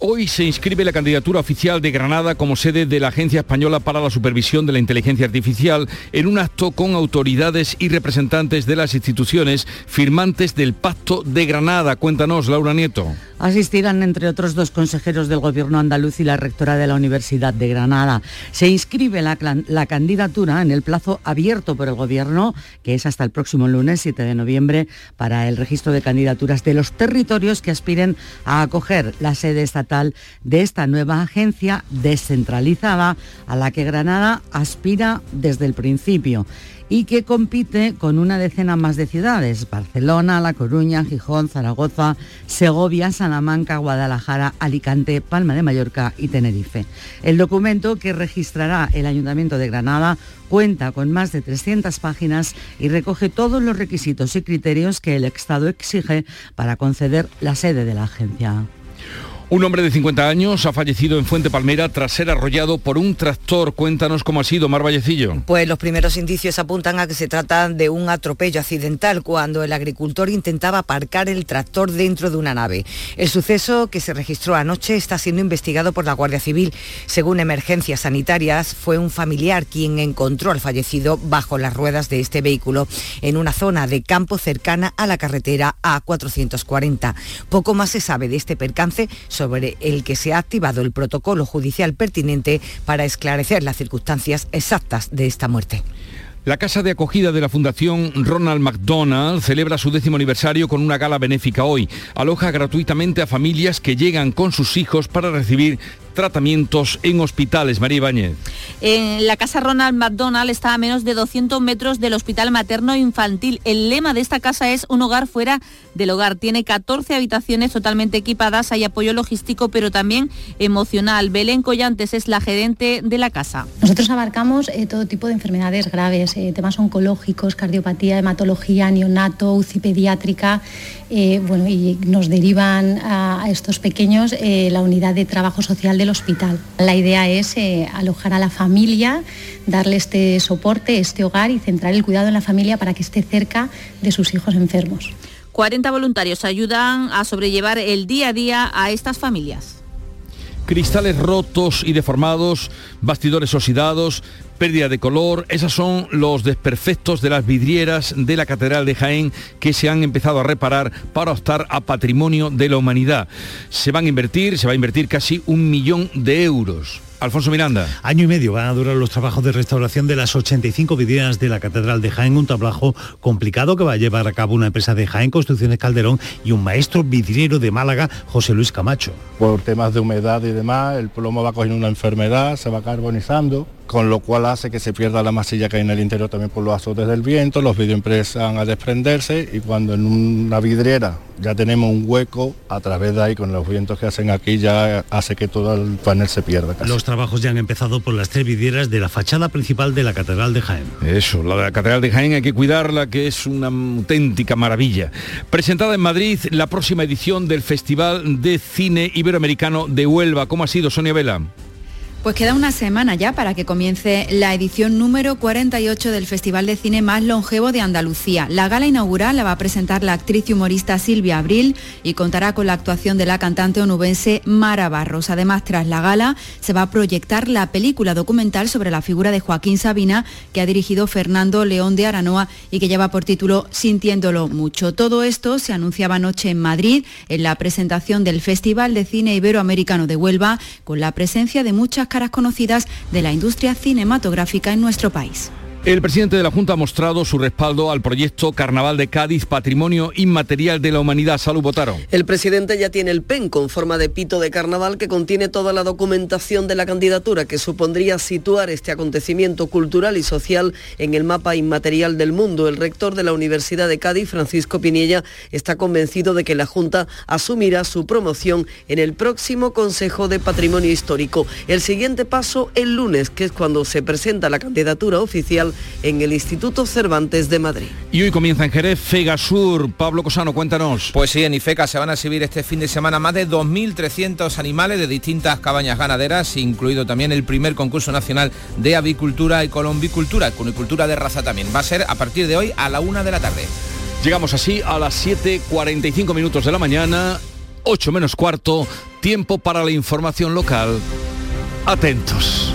[SPEAKER 1] Hoy se inscribe la candidatura oficial de Granada como sede de la Agencia Española para la Supervisión de la Inteligencia Artificial en un acto con autoridades y representantes de las instituciones firmantes del Pacto de Granada. Cuéntanos, Laura Nieto.
[SPEAKER 13] Asistirán, entre otros, dos consejeros del Gobierno andaluz y la rectora de la Universidad de Granada. Se inscribe la, candidatura en el plazo abierto por el Gobierno, que es hasta el próximo lunes 7 de noviembre, para el registro de candidaturas de los territorios que aspiren a acoger la sede estatal de esta nueva agencia descentralizada a la que Granada aspira desde el principio y que compite con una decena más de ciudades, Barcelona, La Coruña, Gijón, Zaragoza, Segovia, Salamanca, Guadalajara, Alicante, Palma de Mallorca y Tenerife. El documento que registrará el Ayuntamiento de Granada cuenta con más de 300 páginas y recoge todos los requisitos y criterios que el Estado exige para conceder la sede de la agencia.
[SPEAKER 1] Un hombre de 50 años ha fallecido en Fuente Palmera tras ser arrollado por un tractor. Cuéntanos cómo ha sido, Mar Vallecillo.
[SPEAKER 43] Pues los primeros indicios apuntan a que se trata de un atropello accidental cuando el agricultor intentaba aparcar el tractor dentro de una nave. El suceso que se registró anoche está siendo investigado por la Guardia Civil. Según emergencias sanitarias, fue un familiar quien encontró al fallecido bajo las ruedas de este vehículo en una zona de campo cercana a la carretera A440. Poco más se sabe de este percance sobre el que se ha activado el protocolo judicial pertinente para esclarecer las circunstancias exactas de esta muerte.
[SPEAKER 1] La casa de acogida de la Fundación Ronald McDonald celebra su décimo aniversario con una gala benéfica hoy. Aloja gratuitamente a familias que llegan con sus hijos para recibir tratamientos en hospitales. María Ibáñez.
[SPEAKER 11] En la casa Ronald McDonald está a menos de 200 metros del Hospital Materno Infantil. El lema de esta casa es un hogar fuera del hogar. Tiene 14 habitaciones totalmente equipadas, hay apoyo logístico, pero también emocional. Belén Collantes es la gerente de la casa.
[SPEAKER 44] Nosotros abarcamos eh, todo tipo de enfermedades graves, eh, temas oncológicos, cardiopatía, hematología, neonato, UCI pediátrica, eh, bueno, y nos derivan a, a estos pequeños eh, la unidad de trabajo social hospital. La idea es eh, alojar a la familia, darle este soporte, este hogar y centrar el cuidado en la familia para que esté cerca de sus hijos enfermos.
[SPEAKER 11] 40 voluntarios ayudan a sobrellevar el día a día a estas familias
[SPEAKER 1] cristales rotos y deformados, bastidores oxidados, pérdida de color, esos son los desperfectos de las vidrieras de la Catedral de Jaén que se han empezado a reparar para optar a patrimonio de la humanidad. Se van a invertir, se va a invertir casi un millón de euros. Alfonso Miranda.
[SPEAKER 12] Año y medio van a durar los trabajos de restauración de las 85 vidrieras de la Catedral de Jaén, un trabajo complicado que va a llevar a cabo una empresa de Jaén Construcciones Calderón y un maestro vidriero de Málaga, José Luis Camacho.
[SPEAKER 45] Por temas de humedad y demás, el plomo va cogiendo una enfermedad, se va carbonizando con lo cual hace que se pierda la masilla que hay en el interior también por los azotes del viento, los vidrios empiezan a desprenderse y cuando en una vidriera ya tenemos un hueco, a través de ahí con los vientos que hacen aquí ya hace que todo el panel se pierda. Casi.
[SPEAKER 12] Los trabajos ya han empezado por las tres vidrieras de la fachada principal de la Catedral de Jaén.
[SPEAKER 1] Eso, la de la Catedral de Jaén hay que cuidarla, que es una auténtica maravilla. Presentada en Madrid la próxima edición del Festival de Cine Iberoamericano de Huelva. ¿Cómo ha sido, Sonia Vela?
[SPEAKER 46] Pues queda una semana ya para que comience la edición número 48 del Festival de Cine más longevo de Andalucía. La gala inaugural la va a presentar la actriz y humorista Silvia Abril y contará con la actuación de la cantante onubense Mara Barros. Además, tras la gala se va a proyectar la película documental sobre la figura de Joaquín Sabina que ha dirigido Fernando León de Aranoa y que lleva por título Sintiéndolo mucho. Todo esto se anunciaba anoche en Madrid en la presentación del Festival de Cine Iberoamericano de Huelva con la presencia de muchas caras conocidas de la industria cinematográfica en nuestro país.
[SPEAKER 1] El presidente de la Junta ha mostrado su respaldo al proyecto Carnaval de Cádiz, Patrimonio Inmaterial de la Humanidad. Salud, votaron.
[SPEAKER 47] El presidente ya tiene el PEN con forma de pito de carnaval que contiene toda la documentación de la candidatura que supondría situar este acontecimiento cultural y social en el mapa inmaterial del mundo. El rector de la Universidad de Cádiz, Francisco Piniella, está convencido de que la Junta asumirá su promoción en el próximo Consejo de Patrimonio Histórico. El siguiente paso el lunes, que es cuando se presenta la candidatura oficial en el Instituto Cervantes de Madrid.
[SPEAKER 1] Y hoy comienza en Jerez Fegasur. Pablo Cosano, cuéntanos.
[SPEAKER 48] Pues sí, en IFECA se van a exhibir este fin de semana más de 2.300 animales de distintas cabañas ganaderas, incluido también el primer concurso nacional de avicultura y colombicultura, cunicultura de raza también. Va a ser a partir de hoy a la una de la tarde.
[SPEAKER 1] Llegamos así a las 7.45 minutos de la mañana, 8 menos cuarto, tiempo para la información local. Atentos.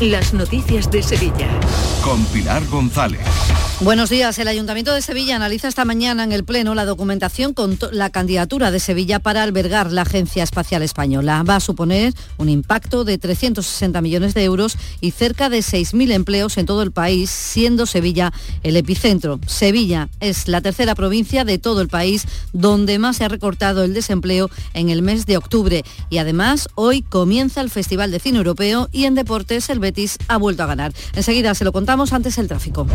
[SPEAKER 38] las noticias de Sevilla.
[SPEAKER 49] Con Pilar González.
[SPEAKER 10] Buenos días. El Ayuntamiento de Sevilla analiza esta mañana en el Pleno la documentación con la candidatura de Sevilla para albergar la Agencia Espacial Española. Va a suponer un impacto de 360 millones de euros y cerca de 6.000 empleos en todo el país, siendo Sevilla el epicentro. Sevilla es la tercera provincia de todo el país donde más se ha recortado el desempleo en el mes de octubre. Y además, hoy comienza el Festival de Cine Europeo y en deportes el Betis ha vuelto a ganar. Enseguida se lo contamos antes el tráfico.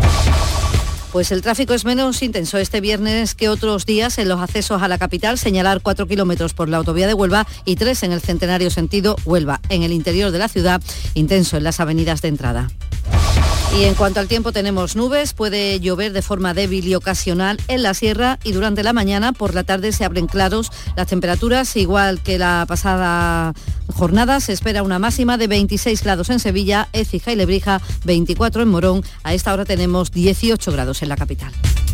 [SPEAKER 10] Pues el tráfico es menos intenso este viernes que otros días en los accesos a la capital, señalar 4 kilómetros por la autovía de Huelva y 3 en el centenario sentido Huelva. En el interior de la ciudad, intenso en las avenidas de entrada. Y en cuanto al tiempo tenemos nubes, puede llover de forma débil y ocasional en la sierra y durante la mañana, por la tarde se abren claros las temperaturas, igual que la pasada jornada, se espera una máxima de 26 grados en Sevilla, Écija y Lebrija, 24 en Morón, a esta hora tenemos 18 grados en la capital.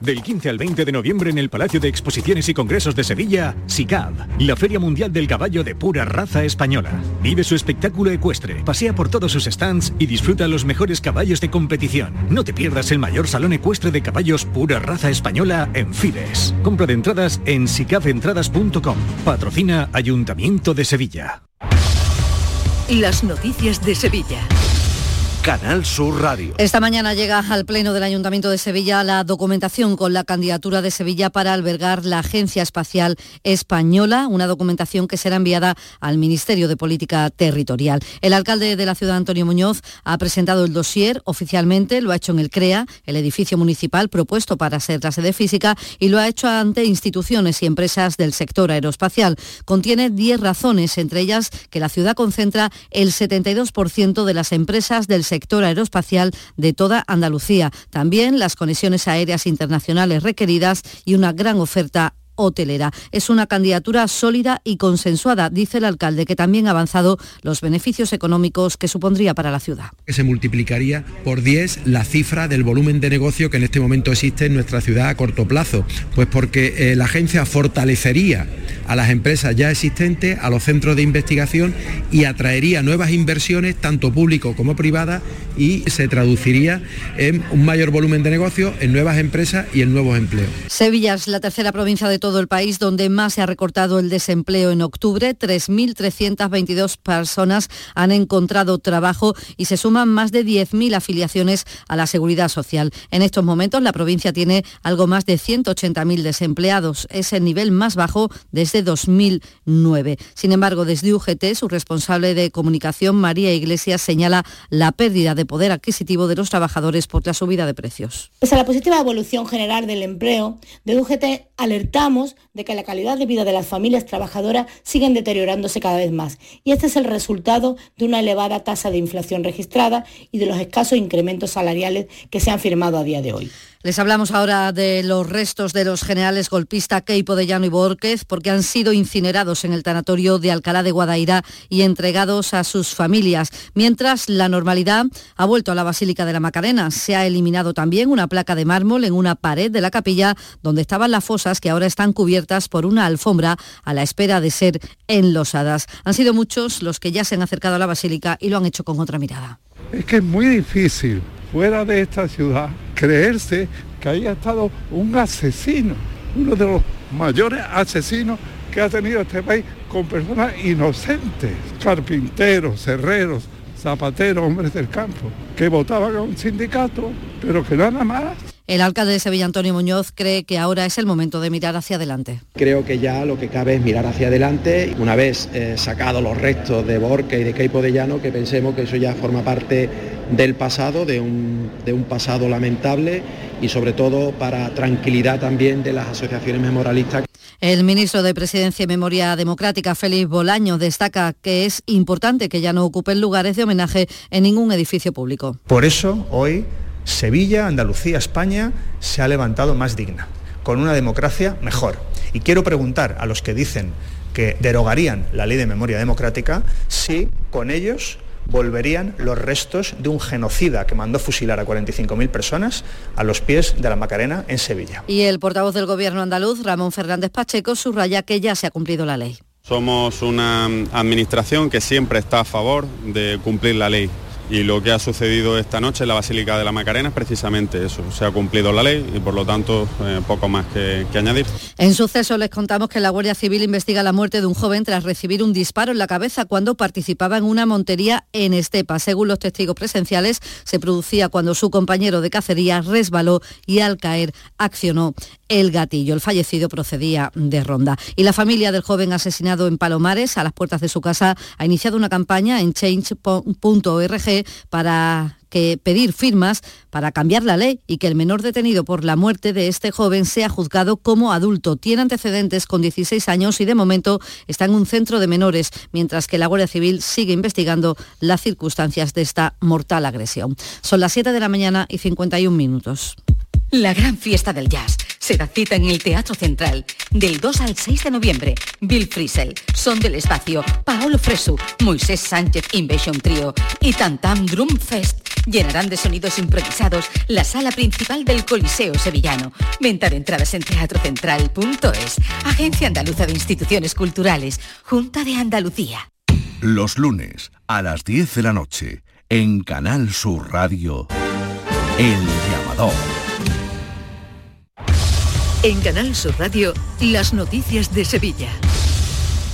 [SPEAKER 50] Del 15 al 20 de noviembre en el Palacio de Exposiciones y Congresos de Sevilla, SICAV, la Feria Mundial del Caballo de pura raza española. Vive su espectáculo ecuestre, pasea por todos sus stands y disfruta los mejores caballos de competición. No te pierdas el mayor salón ecuestre de caballos pura raza española en Fides. Compra de entradas en sicaventradas.com. Patrocina Ayuntamiento de Sevilla.
[SPEAKER 38] Las noticias de Sevilla.
[SPEAKER 49] Canal Sur Radio.
[SPEAKER 10] Esta mañana llega al Pleno del Ayuntamiento de Sevilla la documentación con la candidatura de Sevilla para albergar la Agencia Espacial Española, una documentación que será enviada al Ministerio de Política Territorial. El alcalde de la ciudad, Antonio Muñoz, ha presentado el dossier oficialmente, lo ha hecho en el CREA, el edificio municipal propuesto para ser la sede física, y lo ha hecho ante instituciones y empresas del sector aeroespacial. Contiene 10 razones, entre ellas que la ciudad concentra el 72% de las empresas del sector aeroespacial de toda Andalucía. También las conexiones aéreas internacionales requeridas y una gran oferta hotelera. Es una candidatura sólida y consensuada, dice el alcalde, que también ha avanzado los beneficios económicos que supondría para la ciudad.
[SPEAKER 22] Se multiplicaría por 10 la cifra del volumen de negocio que en este momento existe en nuestra ciudad a corto plazo, pues porque eh, la agencia fortalecería a las empresas ya existentes, a los centros de investigación y atraería nuevas inversiones, tanto público como privadas, y se traduciría en un mayor volumen de negocio, en nuevas empresas y en nuevos empleos.
[SPEAKER 10] Sevilla es la tercera provincia de todo el país donde más se ha recortado el desempleo en octubre. 3.322 personas han encontrado trabajo y se suman más de 10.000 afiliaciones a la seguridad social. En estos momentos la provincia tiene algo más de 180.000 desempleados. Es el nivel más bajo desde 2009. Sin embargo, desde UGT, su responsable de comunicación, María Iglesias, señala la pérdida de poder adquisitivo de los trabajadores por la subida de precios.
[SPEAKER 51] Pese a la positiva evolución general del empleo, de UGT alertamos de que la calidad de vida de las familias trabajadoras siguen deteriorándose cada vez más. Y este es el resultado de una elevada tasa de inflación registrada y de los escasos incrementos salariales que se han firmado a día de hoy.
[SPEAKER 10] Les hablamos ahora de los restos de los generales golpistas Keipo de Llano y Borquez porque han sido incinerados en el tanatorio de Alcalá de Guadaira y entregados a sus familias. Mientras la normalidad ha vuelto a la Basílica de la Macarena. Se ha eliminado también una placa de mármol en una pared de la capilla donde estaban las fosas que ahora están cubiertas por una alfombra a la espera de ser enlosadas. Han sido muchos los que ya se han acercado a la Basílica y lo han hecho con otra mirada.
[SPEAKER 52] Es que es muy difícil fuera de esta ciudad creerse que haya estado un asesino, uno de los mayores asesinos que ha tenido este país con personas inocentes, carpinteros, herreros, zapateros, hombres del campo, que votaban a un sindicato, pero que nada más
[SPEAKER 10] el alcalde de Sevilla, Antonio Muñoz, cree que ahora es el momento de mirar hacia adelante.
[SPEAKER 53] Creo que ya lo que cabe es mirar hacia adelante, una vez eh, sacados los restos de Borca y de Keipo de Llano, que pensemos que eso ya forma parte del pasado, de un, de un pasado lamentable y sobre todo para tranquilidad también de las asociaciones memorialistas.
[SPEAKER 10] El ministro de Presidencia y Memoria Democrática, Félix Bolaño, destaca que es importante que ya no ocupen lugares de homenaje en ningún edificio público.
[SPEAKER 54] Por eso, hoy Sevilla, Andalucía, España se ha levantado más digna, con una democracia mejor. Y quiero preguntar a los que dicen que derogarían la ley de memoria democrática si con ellos volverían los restos de un genocida que mandó fusilar a 45.000 personas a los pies de la Macarena en Sevilla.
[SPEAKER 10] Y el portavoz del Gobierno andaluz, Ramón Fernández Pacheco, subraya que ya se ha cumplido la ley.
[SPEAKER 55] Somos una administración que siempre está a favor de cumplir la ley y lo que ha sucedido esta noche en la Basílica de la Macarena es precisamente eso. Se ha cumplido la ley y por lo tanto eh, poco más que, que, añadir.
[SPEAKER 10] En suceso les contamos que la Guardia Civil investiga la muerte de un joven tras recibir un disparo en la cabeza cuando participaba en una montería en Estepa. Según los testigos presenciales, se producía cuando su compañero de cacería resbaló y al caer accionó el gatillo. El fallecido procedía de Ronda. Y la familia del joven asesinado en Palomares, a las puertas de su casa, ha iniciado una campaña en change.org para pedir firmas para cambiar la ley y que el menor detenido por la muerte de este joven sea juzgado como adulto. Tiene antecedentes con 16 años y de momento está en un centro de menores, mientras que la Guardia Civil sigue investigando las circunstancias de esta mortal agresión. Son las 7 de la mañana y 51 minutos.
[SPEAKER 56] La gran fiesta del jazz se da cita en el Teatro Central del 2 al 6 de noviembre. Bill Frisell, Son del Espacio, Paolo Fresu, Moisés Sánchez Invasion Trio y Tantam Drum Fest llenarán de sonidos improvisados la sala principal del Coliseo Sevillano. Venta de entradas en teatrocentral.es. Agencia Andaluza de Instituciones Culturales, Junta de Andalucía.
[SPEAKER 49] Los lunes a las 10 de la noche en Canal Sur Radio, El Llamador.
[SPEAKER 38] En Canal Sur Radio, las noticias de Sevilla.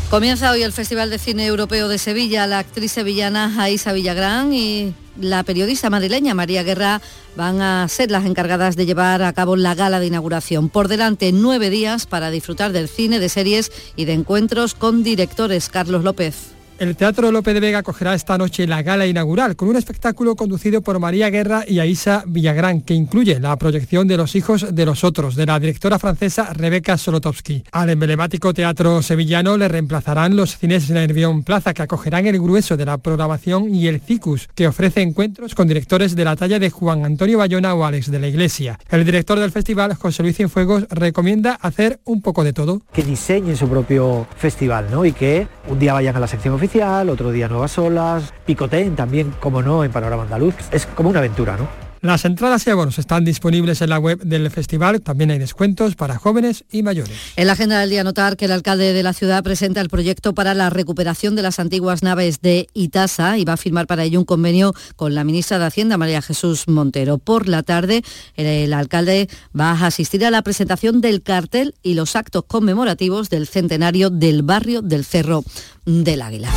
[SPEAKER 10] Comienza hoy el Festival de Cine Europeo de Sevilla. La actriz sevillana Aisa Villagrán y la periodista madrileña María Guerra van a ser las encargadas de llevar a cabo la gala de inauguración. Por delante, nueve días para disfrutar del cine, de series y de encuentros con directores. Carlos López.
[SPEAKER 57] El Teatro López de Vega acogerá esta noche la gala inaugural con un espectáculo conducido por María Guerra y Aisa Villagrán, que incluye la proyección de Los hijos de los otros, de la directora francesa Rebeca Solotowski. Al emblemático teatro sevillano le reemplazarán los cines Nervión Plaza, que acogerán el grueso de la programación, y el CICUS, que ofrece encuentros con directores de la talla de Juan Antonio Bayona o Alex de la Iglesia. El director del festival, José Luis Cienfuegos, recomienda hacer un poco de todo.
[SPEAKER 58] Que diseñen su propio festival, ¿no? Y que un día vayan a la sección oficial otro día Nuevas Olas, picoteen también, como no, en Panorama Andaluz. Es como una aventura, ¿no?
[SPEAKER 57] Las entradas y abonos están disponibles en la web del festival. También hay descuentos para jóvenes y mayores.
[SPEAKER 10] En la agenda del día notar que el alcalde de la ciudad presenta el proyecto para la recuperación de las antiguas naves de Itasa y va a firmar para ello un convenio con la ministra de Hacienda, María Jesús Montero. Por la tarde, el alcalde va a asistir a la presentación del cartel y los actos conmemorativos del centenario del barrio del Cerro del Águila.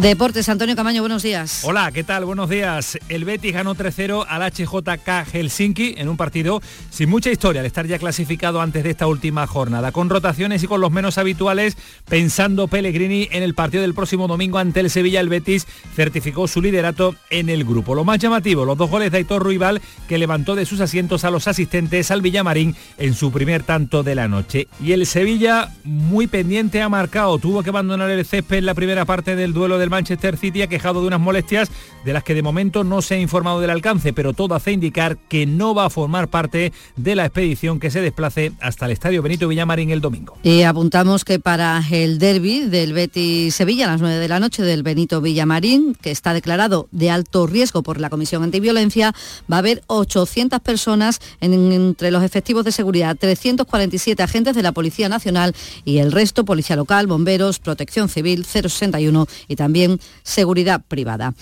[SPEAKER 10] Deportes, Antonio Camaño, buenos días.
[SPEAKER 59] Hola, ¿qué tal? Buenos días. El Betis ganó 3-0 al HJK Helsinki en un partido sin mucha historia al estar ya clasificado antes de esta última jornada, con rotaciones y con los menos habituales, pensando Pellegrini en el partido del próximo domingo ante el Sevilla, el Betis certificó su liderato en el grupo. Lo más llamativo, los dos goles de Aitor Ruibal, que levantó de sus asientos a los asistentes al Villamarín en su primer tanto de la noche. Y el Sevilla, muy pendiente, ha marcado, tuvo que abandonar el césped en la primera parte del duelo del Manchester City ha quejado de unas molestias de las que de momento no se ha informado del alcance, pero todo hace indicar que no va a formar parte de la expedición que se desplace hasta el Estadio Benito Villamarín el domingo.
[SPEAKER 10] Y apuntamos que para el derby del Betis Sevilla a las 9 de la noche del Benito Villamarín, que está declarado de alto riesgo por la Comisión Antiviolencia, va a haber 800 personas entre los efectivos de seguridad, 347 agentes de la Policía Nacional y el resto, Policía Local, Bomberos, Protección Civil, 061 y también Seguridad Privada.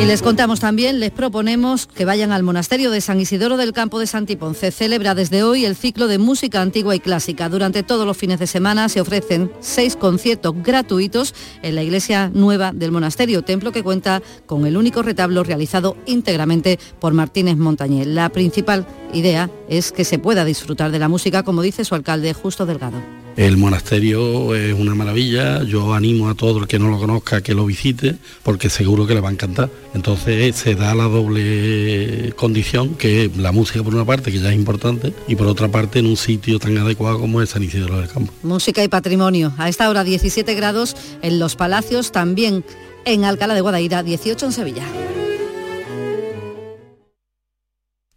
[SPEAKER 10] Y les contamos también, les proponemos que vayan al monasterio de San Isidoro del Campo de Santiponce. Celebra desde hoy el ciclo de música antigua y clásica. Durante todos los fines de semana se ofrecen seis conciertos gratuitos en la iglesia nueva del monasterio, templo que cuenta con el único retablo realizado íntegramente por Martínez Montañé. La principal idea es que se pueda disfrutar de la música, como dice su alcalde Justo Delgado.
[SPEAKER 60] El monasterio es una maravilla, yo animo a todo el que no lo conozca que lo visite porque seguro que le va a encantar. Entonces se da la doble condición que la música por una parte, que ya es importante, y por otra parte en un sitio tan adecuado como es San Isidro del Campo.
[SPEAKER 10] Música y patrimonio. A esta hora 17 grados en Los Palacios, también en Alcalá de Guadaira, 18 en Sevilla.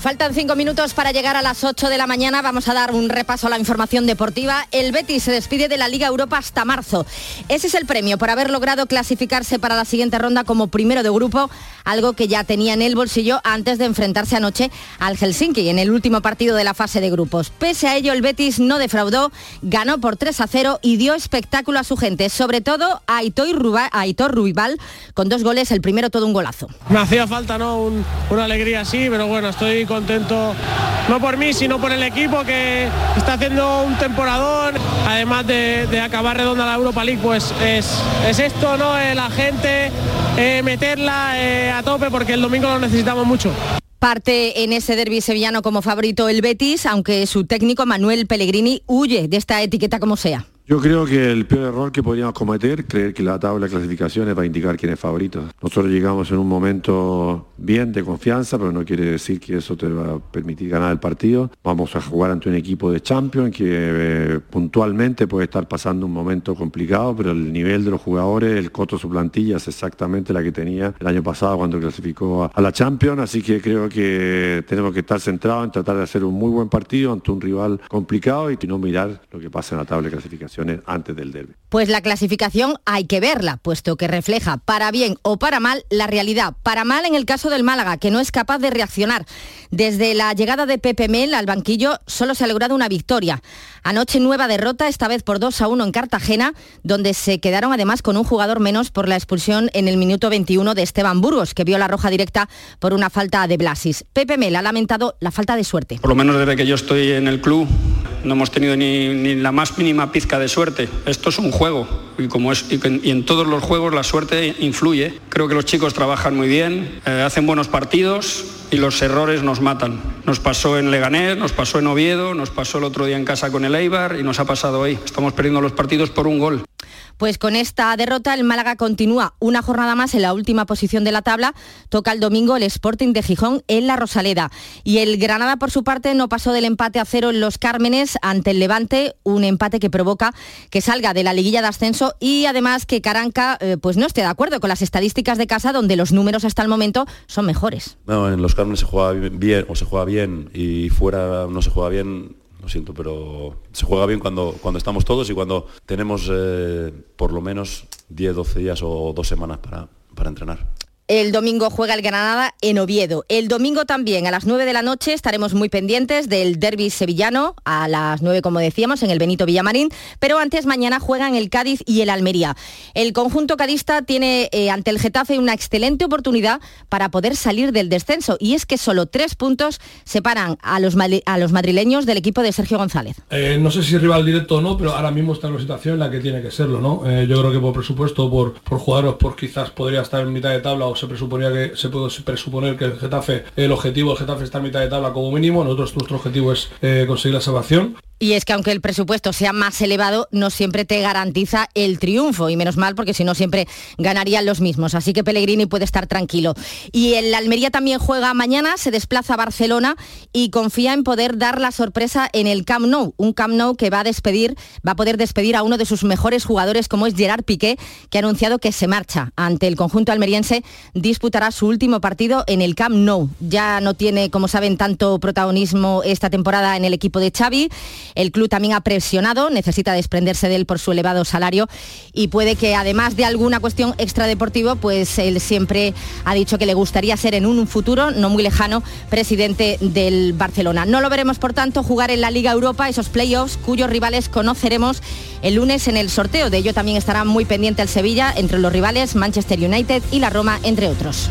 [SPEAKER 6] Faltan cinco minutos para llegar a las 8 de la mañana. Vamos a dar un repaso a la información deportiva. El Betis se despide de la Liga Europa hasta marzo. Ese es el premio por haber logrado clasificarse para la siguiente ronda como primero de grupo, algo que ya tenía en el bolsillo antes de enfrentarse anoche al Helsinki en el último partido de la fase de grupos. Pese a ello, el Betis no defraudó, ganó por 3 a 0 y dio espectáculo a su gente, sobre todo a Aitor, Ruibal, con dos goles, el primero todo un golazo.
[SPEAKER 61] Me hacía falta ¿no? una alegría así, pero bueno, estoy contento no por mí, sino por el equipo que está haciendo un temporadón. Además de, acabar redonda la Europa League, pues es, es esto, ¿no? Eh, la gente, eh, meterla eh, a tope porque el domingo lo necesitamos mucho.
[SPEAKER 6] Parte en ese derby sevillano como favorito el Betis, aunque su técnico Manuel Pellegrini huye de esta etiqueta como sea.
[SPEAKER 62] Yo creo que el peor error que podríamos cometer, creer que la tabla de clasificaciones va a indicar quién es favorito. Nosotros llegamos en un momento bien de confianza, pero no quiere decir que eso te va a permitir ganar el partido. Vamos a jugar ante un equipo de Champions que eh, puntualmente puede estar pasando un momento complicado, pero el nivel de los jugadores, el costo de su plantilla es exactamente la que tenía el año pasado cuando clasificó a, la Champions, así que creo que tenemos que estar centrados en tratar de hacer un muy buen partido ante un rival complicado y no mirar lo que pasa en la tabla de clasificación antes del.
[SPEAKER 6] Pues la clasificación hay que verla, puesto que refleja para bien o para mal la realidad. Para mal en el caso del Málaga, que no es capaz de reaccionar. Desde la llegada de Pepe Mel al banquillo solo se ha logrado una victoria. Anoche nueva derrota, esta vez por 2 a 1 en Cartagena, donde se quedaron además con un jugador menos por la expulsión en el minuto 21 de Esteban Burgos, que vio la roja directa por una falta de Blasis. Pepe Mel ha lamentado la falta de suerte.
[SPEAKER 63] Por lo menos desde que yo estoy en el club no hemos tenido ni, la más mínima pizca de suerte. Esto es un juego y, como es, y, en todos los juegos la suerte influye. Creo que los chicos trabajan muy bien, eh, hacen buenos partidos y los errores nos matan. Nos pasó en Leganés, nos pasó en Oviedo, nos pasó el otro día en casa con el Eibar y nos ha pasado hoy. Estamos perdiendo los partidos por un gol.
[SPEAKER 6] Pues con esta derrota el Málaga continúa una jornada más en la última posición de la tabla. Toca el domingo el Sporting de Gijón en la Rosaleda. Y el Granada por su parte no pasó del empate a cero en los Cármenes ante el Levante, un empate que provoca que salga de la liguilla de ascenso y además que Caranca eh, pues no esté de acuerdo con las estadísticas de casa donde los números hasta el momento son mejores.
[SPEAKER 64] No, en los Cármenes se juega bien o se juega bien y fuera no se juega bien lo siento, pero se juega bien cuando, cuando estamos todos y cuando tenemos eh, por lo menos 10, 12 días o dos semanas para, para entrenar.
[SPEAKER 6] El domingo juega el Granada en Oviedo. El domingo también a las 9 de la noche estaremos muy pendientes del derby sevillano, a las 9 como decíamos, en el Benito Villamarín, pero antes mañana juegan el Cádiz y el Almería. El conjunto cadista tiene eh, ante el Getafe una excelente oportunidad para poder salir del descenso y es que solo tres puntos separan a los, a los madrileños del equipo de Sergio González.
[SPEAKER 65] Eh, no sé si rival directo o no, pero ahora mismo está en una situación en la que tiene que serlo. ¿no? Eh, yo creo que por presupuesto, por, por jugadores, por quizás podría estar en mitad de tabla o se presuponía que se puede presuponer que el Getafe, el objetivo del Getafe está a mitad de tabla como mínimo, nosotros nuestro objetivo es eh, conseguir la salvación.
[SPEAKER 6] Y es que aunque el presupuesto sea más elevado, no siempre te garantiza el triunfo, y menos mal porque si no siempre ganarían los mismos. Así que Pellegrini puede estar tranquilo. Y el Almería también juega mañana, se desplaza a Barcelona y confía en poder dar la sorpresa en el Camp Nou, un Camp Nou que va a despedir, va a poder despedir a uno de sus mejores jugadores como es Gerard Piqué, que ha anunciado que se marcha ante el conjunto almeriense, disputará su último partido en el Camp Nou. Ya no tiene, como saben, tanto protagonismo esta temporada en el equipo de Xavi. El club también ha presionado, necesita desprenderse de él por su elevado salario y puede que además de alguna cuestión extradeportivo, pues él siempre ha dicho que le gustaría ser en un futuro, no muy lejano, presidente del Barcelona. No lo veremos, por tanto, jugar en la Liga Europa, esos playoffs cuyos rivales conoceremos el lunes en el sorteo. De ello también estará muy pendiente el Sevilla, entre los rivales Manchester United y la Roma, entre otros.